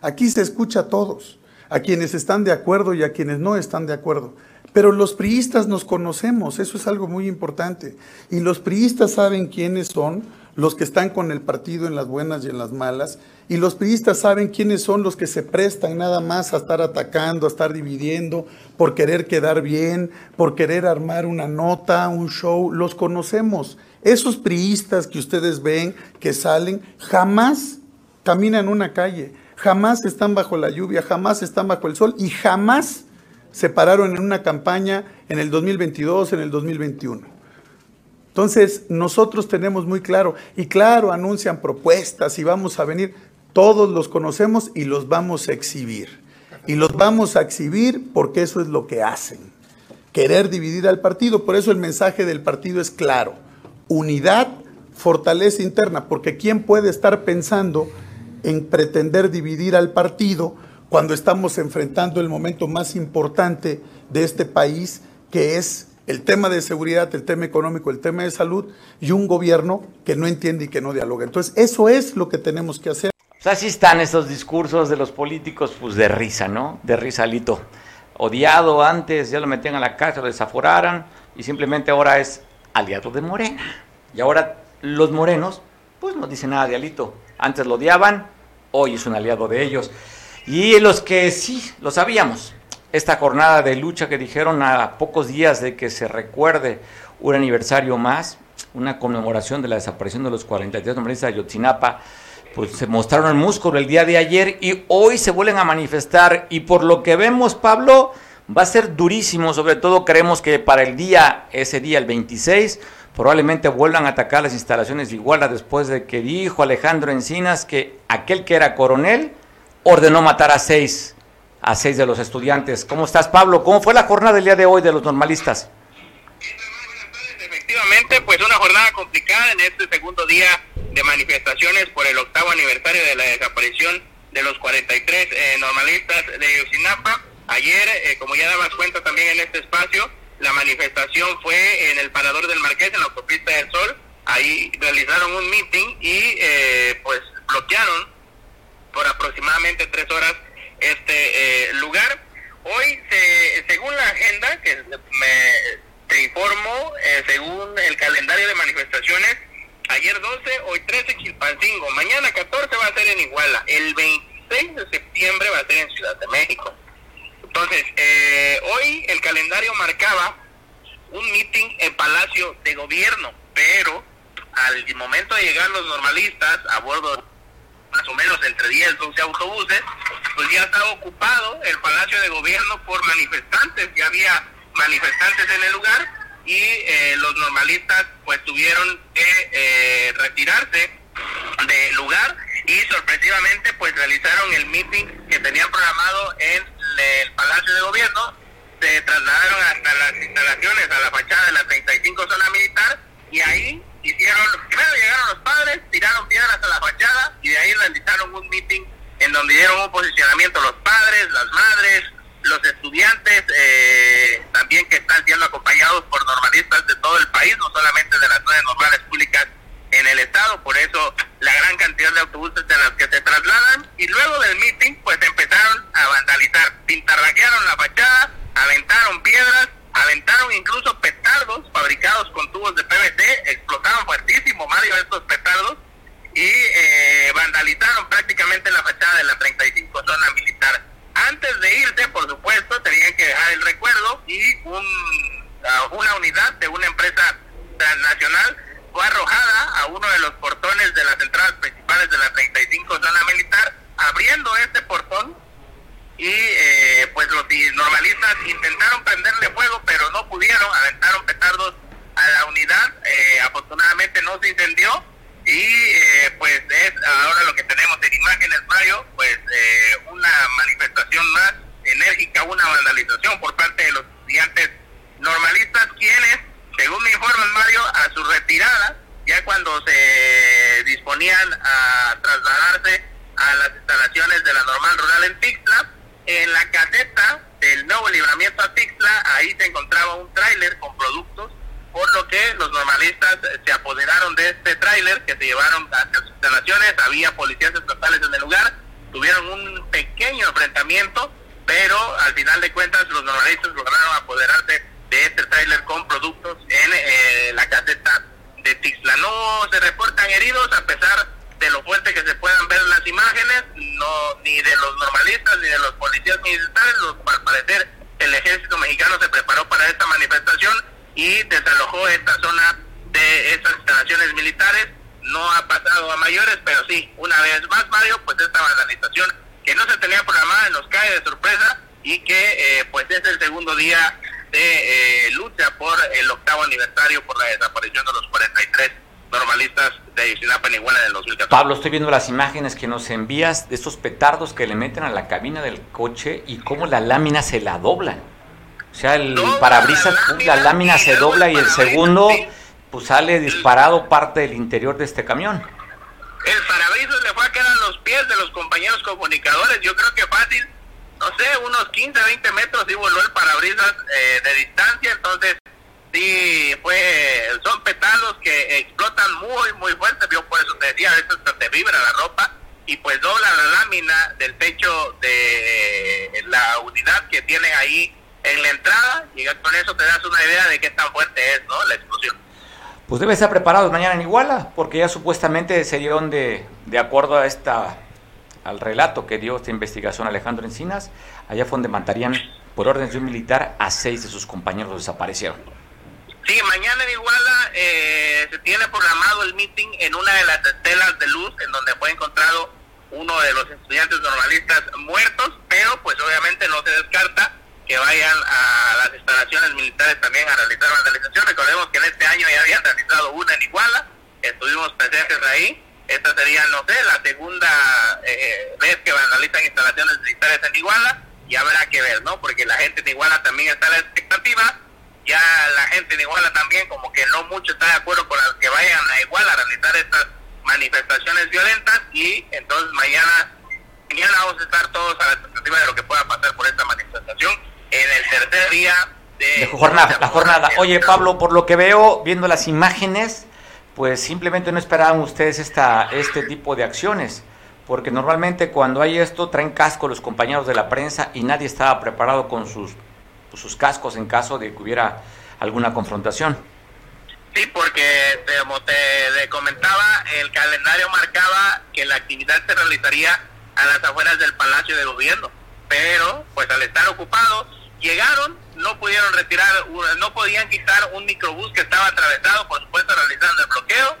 Aquí se escucha a todos, a quienes están de acuerdo y a quienes no están de acuerdo. Pero los priistas nos conocemos, eso es algo muy importante. Y los priistas saben quiénes son los que están con el partido en las buenas y en las malas. Y los priistas saben quiénes son los que se prestan nada más a estar atacando, a estar dividiendo, por querer quedar bien, por querer armar una nota, un show. Los conocemos. Esos priistas que ustedes ven que salen, jamás caminan una calle, jamás están bajo la lluvia, jamás están bajo el sol y jamás se pararon en una campaña en el 2022, en el 2021. Entonces, nosotros tenemos muy claro, y claro, anuncian propuestas y vamos a venir, todos los conocemos y los vamos a exhibir. Y los vamos a exhibir porque eso es lo que hacen, querer dividir al partido. Por eso el mensaje del partido es claro, unidad, fortaleza interna, porque ¿quién puede estar pensando en pretender dividir al partido cuando estamos enfrentando el momento más importante de este país, que es el tema de seguridad, el tema económico, el tema de salud y un gobierno que no entiende y que no dialoga. Entonces, eso es lo que tenemos que hacer. Pues así están estos discursos de los políticos, pues de risa, ¿no? De risa, Lito. Odiado antes, ya lo metían a la cárcel, lo desaforaran y simplemente ahora es aliado de Morena. Y ahora los morenos, pues no dicen nada de Alito. Antes lo odiaban, hoy es un aliado de ellos. Y los que sí, lo sabíamos, esta jornada de lucha que dijeron a pocos días de que se recuerde un aniversario más, una conmemoración de la desaparición de los 43 normalistas de Yotzinapa, pues se mostraron el músculo el día de ayer y hoy se vuelven a manifestar. Y por lo que vemos, Pablo, va a ser durísimo, sobre todo creemos que para el día, ese día, el 26, probablemente vuelvan a atacar las instalaciones de Iguala después de que dijo Alejandro Encinas que aquel que era coronel ordenó matar a seis a seis de los estudiantes. ¿Cómo estás, Pablo? ¿Cómo fue la jornada del día de hoy de los normalistas? Efectivamente, pues una jornada complicada en este segundo día de manifestaciones por el octavo aniversario de la desaparición de los 43 eh, normalistas de Yosinapa. Ayer, eh, como ya dabas cuenta también en este espacio, la manifestación fue en el Parador del Marqués, en la autopista del Sol. Ahí realizaron un meeting y eh, pues bloquearon por aproximadamente tres horas este eh, lugar. Hoy, se, según la agenda que me te informo, eh, según el calendario de manifestaciones, ayer 12, hoy 13 en Chilpancingo, mañana 14 va a ser en Iguala, el 26 de septiembre va a ser en Ciudad de México. Entonces, eh, hoy el calendario marcaba un meeting en Palacio de Gobierno, pero al momento de llegar los normalistas a bordo más o menos entre 10 12 autobuses, pues ya estaba ocupado el Palacio de Gobierno por manifestantes, ya había manifestantes en el lugar y eh, los normalistas pues tuvieron que eh, retirarse del lugar y sorpresivamente pues realizaron el meeting que tenían programado en el Palacio de Gobierno, se trasladaron hasta las instalaciones, a la fachada de la 35 zona militar y ahí hicieron, primero llegaron los padres, tiraron piedras a la fachada y de ahí realizaron un meeting en donde dieron un posicionamiento los padres, las madres, los estudiantes, eh, también que están siendo acompañados por normalistas de todo el país, no solamente de las nueve normales públicas en el estado, por eso la gran cantidad de autobuses en los que se trasladan. Y luego del meeting pues empezaron a vandalizar, pintarraquearon la fachada, aventaron piedras, aventaron incluso petardos fabricados con tubos de PVC, explotaron fuertísimo Mario estos petardos y eh, vandalizaron prácticamente la fachada de la 35 zona militar. Antes de irse, por supuesto, tenían que dejar el recuerdo y un, una unidad de una empresa transnacional fue arrojada a uno de los portones de las entradas principales de la 35 zona militar, abriendo este portón y eh, pues los normalistas intentaron prenderle fuego pero no pudieron, aventaron petardos a la unidad, eh, afortunadamente no se incendió. Y eh, pues es ahora lo que tenemos en imágenes Mario, pues una manifestación más enérgica, una vandalización por parte de los estudiantes normalistas quienes, según me informan Mario, a su retirada, ya cuando se disponían a trasladarse a las instalaciones de la normal rural en Tixla, en la caseta del nuevo libramiento a Tixla, ahí se encontraba un tráiler con productos, por lo que los normalistas se apoderaron de este tráiler que se llevaron hacia sus instalaciones, había policías estatales en el lugar, tuvieron un pequeño enfrentamiento, pero al final de cuentas los normalistas lograron apoderarse de este tráiler con productos en eh, la caseta de Tixla. No se reportan heridos a pesar de lo fuerte que se puedan ver las imágenes, no ni de los normalistas ni de los policías militares, los, al parecer el ejército mexicano se preparó para esta manifestación y desalojó esta zona de estas instalaciones militares. No ha pasado a mayores, pero sí, una vez más, Mario, pues esta manifestación que no se tenía programada nos cae de sorpresa y que eh, pues es el segundo día de eh, lucha por el octavo aniversario por la desaparición de los 43 normalistas de Ayotzinapa en Iguala en el 2014. Pablo, estoy viendo las imágenes que nos envías de estos petardos que le meten a la cabina del coche y cómo la lámina se la dobla. O sea, el parabrisas, la lámina, se dobla y el segundo, pues sale disparado parte del interior de este camión. El parabrisas le fue a quedar a los pies de los compañeros comunicadores. Yo creo que fácil, no sé, unos 15, 20 metros y voló el parabrisas eh, de distancia. Entonces, sí, fue, son petardos que explotan muy, muy fuerte. Yo por eso te decía, a veces te vibra la ropa y pues dobla la lámina del techo de la unidad que tiene ahí en la entrada y con eso te das una idea de qué tan fuerte es ¿no? la explosión. Pues debe estar preparado mañana en Iguala, porque ya supuestamente se dieron de, de acuerdo a esta al relato que dio esta investigación Alejandro Encinas, allá fue donde matarían por orden de un militar a seis de sus compañeros desaparecieron. Sí, mañana en Iguala eh, se tiene programado el meeting en una de las estelas de luz en donde fue encontrado uno de los estudiantes normalistas muertos, pero pues obviamente no se descarta que vayan a las instalaciones militares también a realizar vandalización. Recordemos que en este año ya habían realizado una en Iguala, estuvimos presentes ahí. Esta sería, no sé, la segunda eh, vez que vandalizan instalaciones militares en Iguala y habrá que ver, ¿no? Porque la gente de Iguala también está a la expectativa. Ya la gente de Iguala también como que no mucho está de acuerdo con que vayan a Iguala a realizar estas manifestaciones violentas y entonces mañana mañana vamos a estar todos a la expectativa de lo que pueda pasar por esta manifestación en el tercer día de, jornada, la jornada. Oye, Pablo, por lo que veo, viendo las imágenes, pues simplemente no esperaban ustedes esta, este tipo de acciones, porque normalmente cuando hay esto traen casco los compañeros de la prensa y nadie estaba preparado con sus, sus cascos en caso de que hubiera alguna confrontación. Sí, porque como te, comentaba, el calendario marcaba que la actividad se realizaría a las afueras del Palacio de Gobierno, pero pues al estar ocupados llegaron, no pudieron retirar, no podían quitar un microbús que estaba atravesado, por supuesto realizando el bloqueo,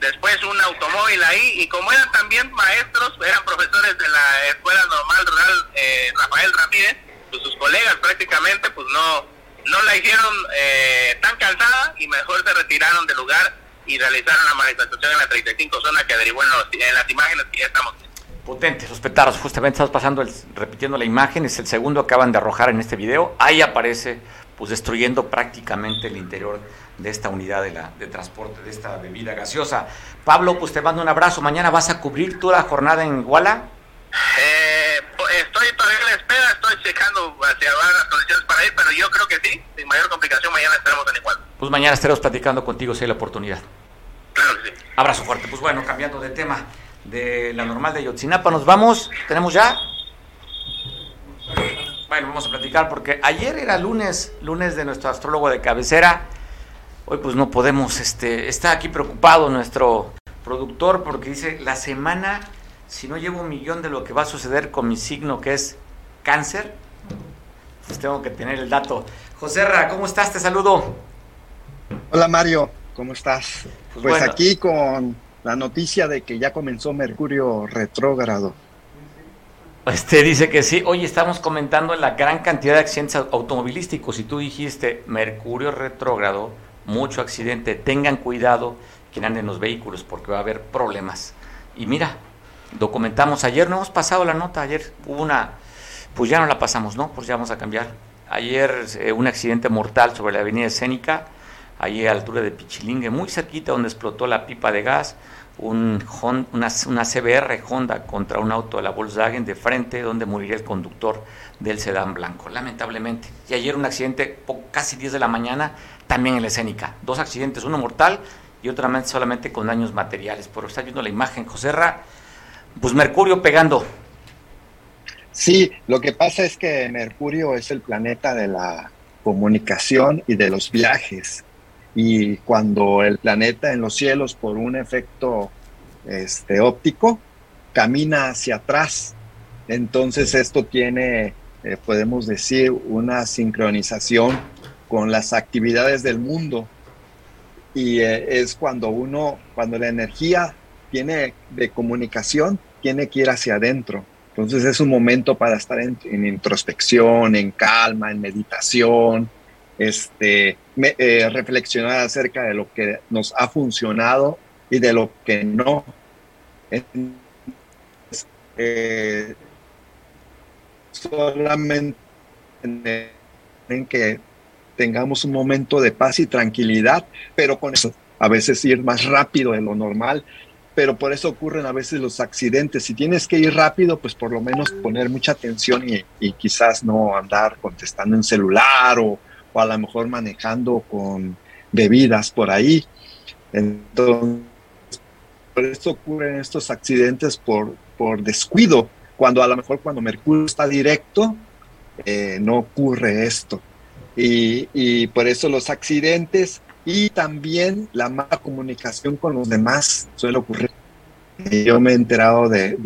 después un automóvil ahí, y como eran también maestros, eran profesores de la Escuela Normal Rural eh, Rafael Ramírez, pues sus colegas prácticamente pues no, no la hicieron eh, tan cansada y mejor se retiraron del lugar y realizaron la manifestación en la 35 zona que averiguó en, en las imágenes que ya estamos potentes, los petardos. Justamente estamos pasando, el, repitiendo la imagen, es el segundo que acaban de arrojar en este video. Ahí aparece, pues destruyendo prácticamente el interior de esta unidad de, la, de transporte, de esta bebida gaseosa. Pablo, pues te mando un abrazo. Mañana vas a cubrir toda la jornada en Iguala. Eh, estoy todavía en la espera, estoy checando hacia las condiciones para ir, pero yo creo que sí, sin mayor complicación, mañana estaremos en Iguala. Pues mañana estaremos platicando contigo si hay la oportunidad. Claro que sí. Abrazo fuerte. Pues bueno, cambiando de tema de la normal de Yotzinapa. Nos vamos, ¿tenemos ya? Bueno, vamos a platicar porque ayer era lunes, lunes de nuestro astrólogo de cabecera. Hoy pues no podemos, este, está aquí preocupado nuestro productor porque dice, la semana, si no llevo un millón de lo que va a suceder con mi signo que es cáncer, pues tengo que tener el dato. José Ra, ¿cómo estás? Te saludo. Hola Mario, ¿cómo estás? Pues, pues aquí con la noticia de que ya comenzó Mercurio retrógrado. Este dice que sí. Oye, estamos comentando la gran cantidad de accidentes automovilísticos y tú dijiste Mercurio retrógrado, mucho accidente, tengan cuidado quien ande en los vehículos porque va a haber problemas. Y mira, documentamos ayer, no hemos pasado la nota, ayer hubo una, pues ya no la pasamos, ¿no? Pues ya vamos a cambiar. Ayer eh, un accidente mortal sobre la avenida Escénica, allí a altura de Pichilingue, muy cerquita donde explotó la pipa de gas, un una, CBR Honda contra un auto de la Volkswagen de frente donde muriría el conductor del sedán blanco, lamentablemente. Y ayer un accidente casi 10 de la mañana, también en la escénica. Dos accidentes, uno mortal y otro solamente con daños materiales. Pero está viendo la imagen, José Ra, pues Mercurio pegando. Sí, lo que pasa es que Mercurio es el planeta de la comunicación y de los viajes. Y cuando el planeta en los cielos por un efecto este, óptico camina hacia atrás, entonces esto tiene, eh, podemos decir, una sincronización con las actividades del mundo. Y eh, es cuando uno, cuando la energía tiene de comunicación, tiene que ir hacia adentro. Entonces es un momento para estar en introspección, en calma, en meditación, este, eh, reflexionar acerca de lo que nos ha funcionado y de lo que no. Eh, solamente en que tengamos un momento de paz y tranquilidad, pero con eso a veces ir más rápido de lo normal, pero por eso ocurren a veces los accidentes. Si tienes que ir rápido, pues por lo menos poner mucha atención y, quizás no andar contestando en celular o, o, a lo mejor manejando con bebidas por ahí. Entonces, por eso ocurren estos accidentes por, por descuido, cuando a lo mejor cuando Mercurio está directo, eh, no ocurre esto. Y, y, por eso los accidentes y también la mala comunicación con los demás suele ocurrir. Yo me he enterado de,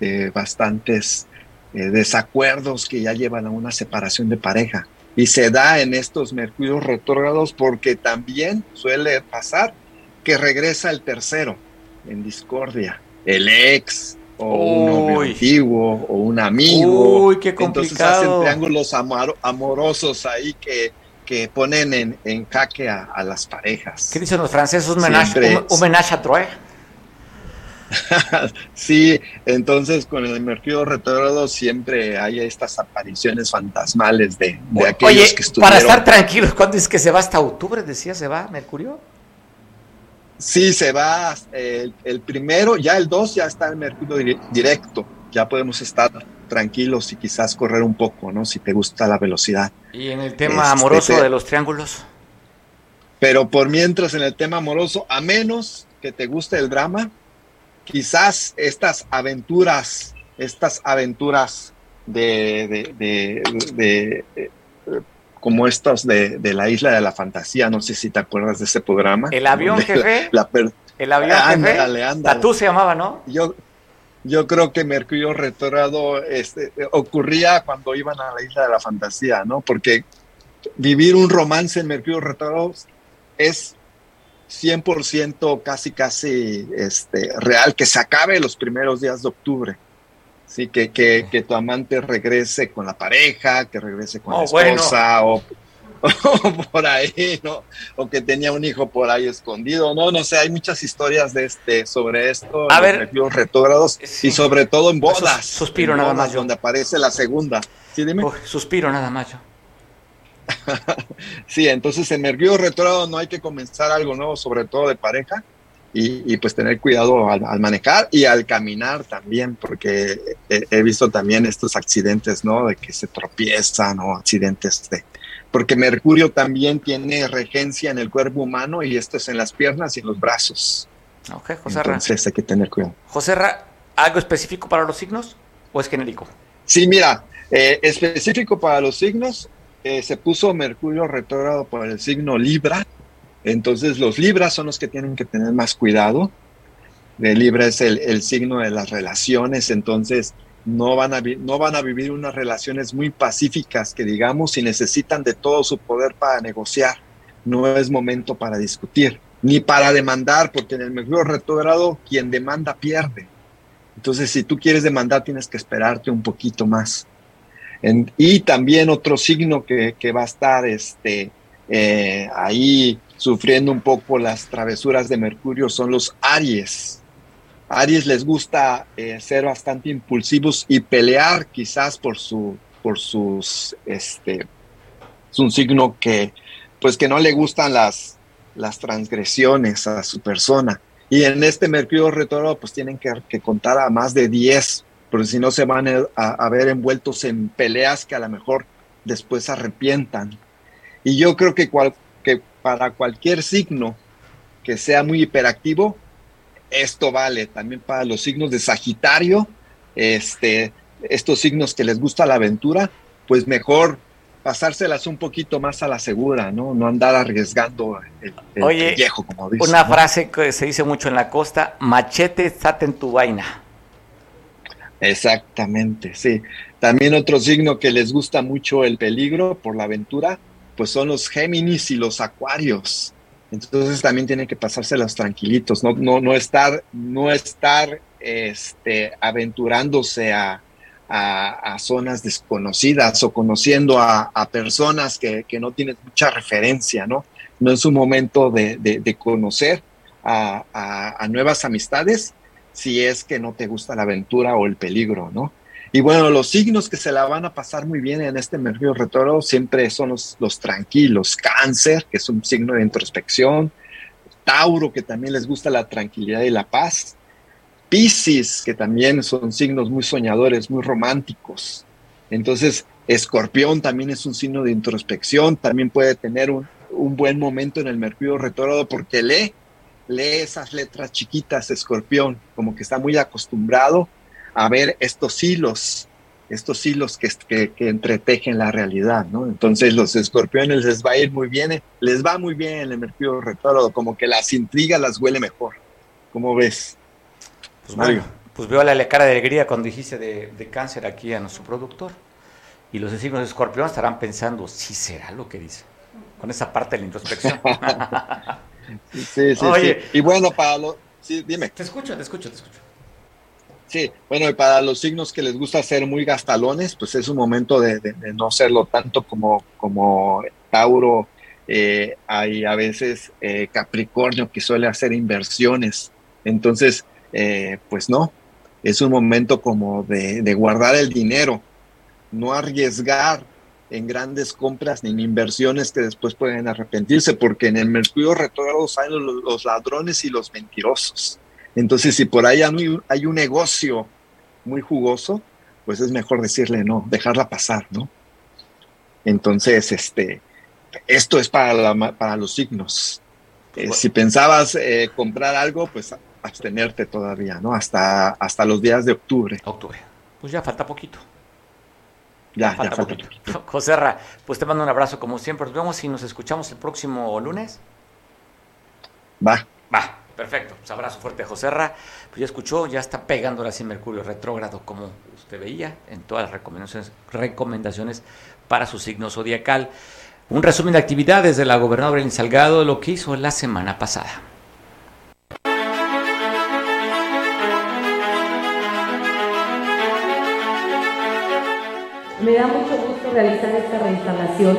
de, bastantes eh, desacuerdos que ya llevan a una separación de pareja. Y se da en estos mercurios retrógrados porque también suele pasar que regresa el tercero en discordia, el ex, o un novio antiguo o un amigo. Uy, qué complicado. Entonces hacen triángulos amorosos ahí que, que ponen en, en jaque a, a, las parejas. ¿Qué dicen los franceses? Un menage, un, un menage a trois. sí, entonces con el Mercurio retrógrado siempre hay estas apariciones fantasmales de, de aquellos Oye, que estuvieron. Para estar tranquilos, ¿cuándo es que se va hasta octubre? Decía, se va Mercurio. Sí, se va eh, el primero, ya el 2 ya está el Mercurio directo, ya podemos estar tranquilos y quizás correr un poco, ¿no? Si te gusta la velocidad. ¿Y en el tema este, amoroso de los triángulos? Pero por mientras en el tema amoroso, a menos que te guste el drama, quizás estas aventuras, estas aventuras de, de, de, de como estos de, la isla de la fantasía, no sé si te acuerdas de ese programa. El avión jefe. La, la el avión ándale, jefe. Ándale. Tatú se llamaba, ¿no? Yo, yo creo que Mercurio retrógrado este, ocurría cuando iban a la isla de la fantasía, ¿no? Porque vivir un romance en Mercurio retrógrado es 100% casi, casi este, real, que se acabe los primeros días de octubre. Sí, que, que, que, tu amante regrese con la pareja, que regrese con Oh, la esposa o por ahí, ¿no? O que tenía un hijo por ahí escondido, no, no sé, hay muchas historias de este sobre esto, A ver. retrógrados Sí. y sobre todo en bodas. Sus- suspiro en nada bodas más yo. Donde aparece la segunda. Sí, dime. Suspiro nada más yo. Sí, entonces en Mercurio retrógrado no hay que comenzar algo nuevo, sobre todo de pareja, y, y pues tener cuidado al, al manejar y al caminar también, porque he, he visto también estos accidentes, ¿no? De que se tropiezan o accidentes de... Porque Mercurio también tiene regencia en el cuerpo humano y esto es en las piernas y en los brazos. Ok, José Ra. Entonces hay que tener cuidado. José Ra, ¿algo específico para los signos o es genérico? Sí, mira, eh, específico para los signos, eh, se puso Mercurio retrógrado por el signo Libra. Entonces los Libras son los que tienen que tener más cuidado. De Libra es el, el signo de las relaciones, entonces no van, a no van a vivir unas relaciones muy pacíficas que digamos y necesitan de todo su poder para negociar. No es momento para discutir, ni para demandar, porque en el Mercurio retrógrado quien demanda pierde. Entonces, si tú quieres demandar, tienes que esperarte un poquito más. Y también otro signo que, que va a estar este, eh, ahí sufriendo un poco las travesuras de Mercurio son los Aries. Aries les gusta eh, ser bastante impulsivos y pelear quizás por su por sus este es un signo que pues que no le gustan las las transgresiones a su persona. Y en este Mercurio retrógrado pues tienen que, que contar a más de 10 porque si no se van a, a ver envueltos en peleas que a lo mejor después arrepientan. Y yo creo que, cual, que para cualquier signo que sea muy hiperactivo esto vale también para los signos de Sagitario, este, estos signos que les gusta la aventura, pues mejor pasárselas un poquito más a la segura, ¿no? No andar arriesgando el, el Oye, pellejo, como dicen. Una ¿no? frase que se dice mucho en la costa, machete, estate en tu vaina. Exactamente, sí. También otro signo que les gusta mucho el peligro por la aventura, pues son los Géminis y los Acuarios. Entonces también tienen que pasárselas tranquilitos, no, no, no estar, no estar este, aventurándose a, a, a, zonas desconocidas o conociendo a, personas que, no tienen mucha referencia, ¿no? No es un momento de, conocer a, nuevas amistades si es que no te gusta la aventura o el peligro, ¿no? Y bueno, los signos que se la van a pasar muy bien en este Mercurio retrógrado siempre son los, los tranquilos. Cáncer, que es un signo de introspección. Tauro, que también les gusta la tranquilidad y la paz. Piscis, que también son signos muy soñadores, muy románticos. Entonces, Escorpión también es un signo de introspección, también puede tener un, buen momento en el Mercurio retrógrado porque lee, lee esas letras chiquitas, Escorpión, como que está muy acostumbrado a ver estos hilos, estos hilos que, que, entretejen la realidad, ¿no? Entonces los escorpiones les va a ir muy bien, les va muy bien en el Mercurio retrógrado, como que las intrigas las huele mejor. ¿Cómo ves? Pues Mario. pues veo la cara de alegría cuando dijiste de, cáncer aquí a nuestro productor. Y los signos de escorpión estarán pensando, sí será lo que dice. Con esa parte de la introspección. sí, sí, sí. Y bueno, para los... Sí, dime. Te escucho, te escucho, te escucho. Sí, bueno, y para los signos que les gusta ser muy gastalones, pues es un momento de, no serlo tanto como, como Tauro. Eh, hay a veces eh, Capricornio que suele hacer inversiones. Entonces, eh, pues no, es un momento como de, guardar el dinero, no arriesgar en grandes compras ni en inversiones que después pueden arrepentirse, porque en el Mercurio retrógrado salen los, ladrones y los mentirosos. Entonces, si por ahí hay, un negocio muy jugoso, pues es mejor decirle no, dejarla pasar, ¿no? Entonces, este, esto es para, para los signos. Eh, si pensabas eh, comprar algo, pues abstenerte todavía, ¿no? Hasta, hasta los días de octubre. Octubre. Pues ya falta poquito. Ya, falta, poquito. José Ra, pues te mando un abrazo como siempre. Nos vemos y nos escuchamos el próximo lunes. Va. Va, perfecto. Pues abrazo fuerte a José Ra. Pues ya escuchó, ya está pegando ahora sí Mercurio retrógrado, como usted veía, en todas las recomendaciones, recomendaciones para su signo zodiacal. Un resumen de actividades de la gobernadora en Salgado, lo que hizo la semana pasada. Me da mucho gusto realizar esta reinstalación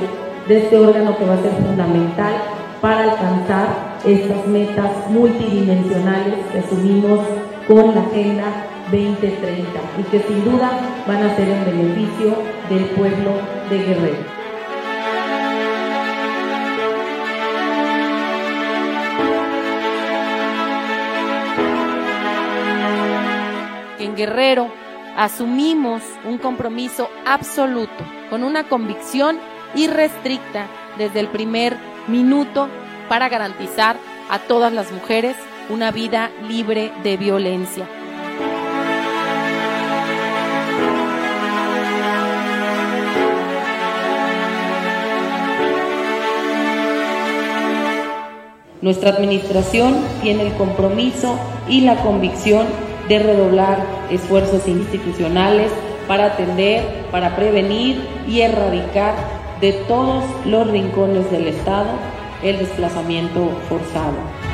de este órgano que va a ser fundamental para alcanzar estas metas multidimensionales que asumimos con la Agenda 2030 y que sin duda van a ser en beneficio del pueblo de Guerrero. En Guerrero asumimos un compromiso absoluto, con una convicción irrestricta desde el primer minuto para garantizar a todas las mujeres una vida libre de violencia. Nuestra administración tiene el compromiso y la convicción de redoblar esfuerzos institucionales para atender, para prevenir y erradicar de todos los rincones del Estado el desplazamiento forzado.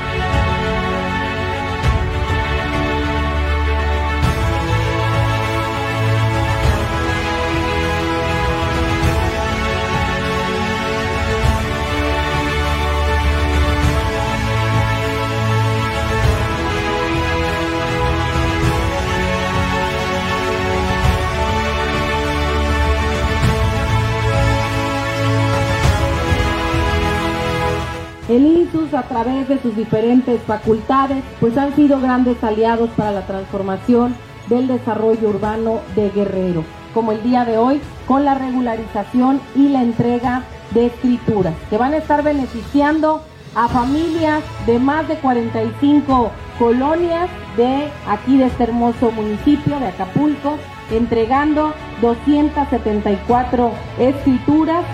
De sus diferentes facultades, pues han sido grandes aliados para la transformación del desarrollo urbano de Guerrero, como el día de hoy con la regularización y la entrega de escrituras, que van a estar beneficiando a familias de más de 45 colonias de aquí de este hermoso municipio de Acapulco, entregando 274 escrituras.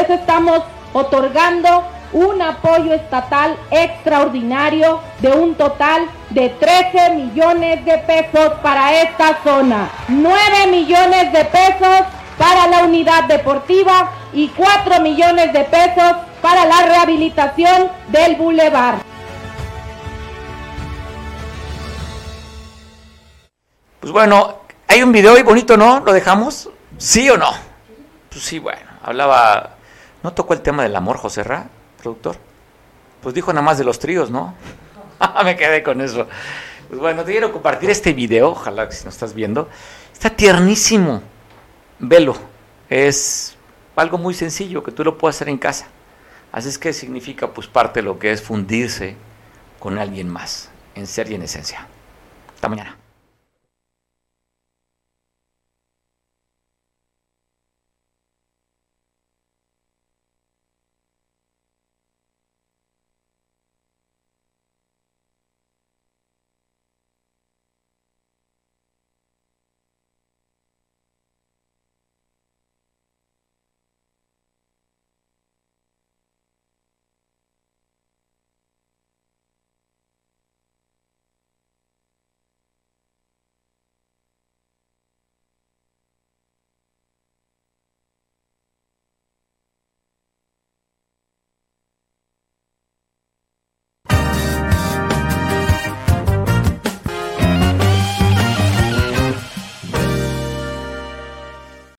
Eso estamos otorgando un apoyo estatal extraordinario de un total de 13 millones de pesos para esta zona, 9 millones de pesos para la unidad deportiva y 4 millones de pesos para la rehabilitación del bulevar. Pues bueno, hay un video y bonito, ¿no? ¿Lo dejamos? ¿Sí o no? Pues sí, bueno, hablaba... ¿No tocó el tema del amor, José Ra, productor? Pues dijo nada más de los tríos, ¿no? Me quedé con eso. Pues bueno, te quiero compartir este video, ojalá que si no estás viendo. Está tiernísimo. Velo. Es algo muy sencillo que tú lo puedes hacer en casa. Así es que significa pues parte de lo que es fundirse con alguien más, en ser y en esencia. Hasta mañana.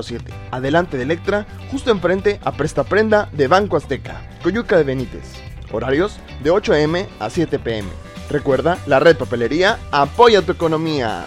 número 7. Adelante de Electra, justo enfrente a Presta Prenda de Banco Azteca, Coyuca de Benítez. Horarios de 8 am a 7 pm. Recuerda, la red papelería apoya tu economía.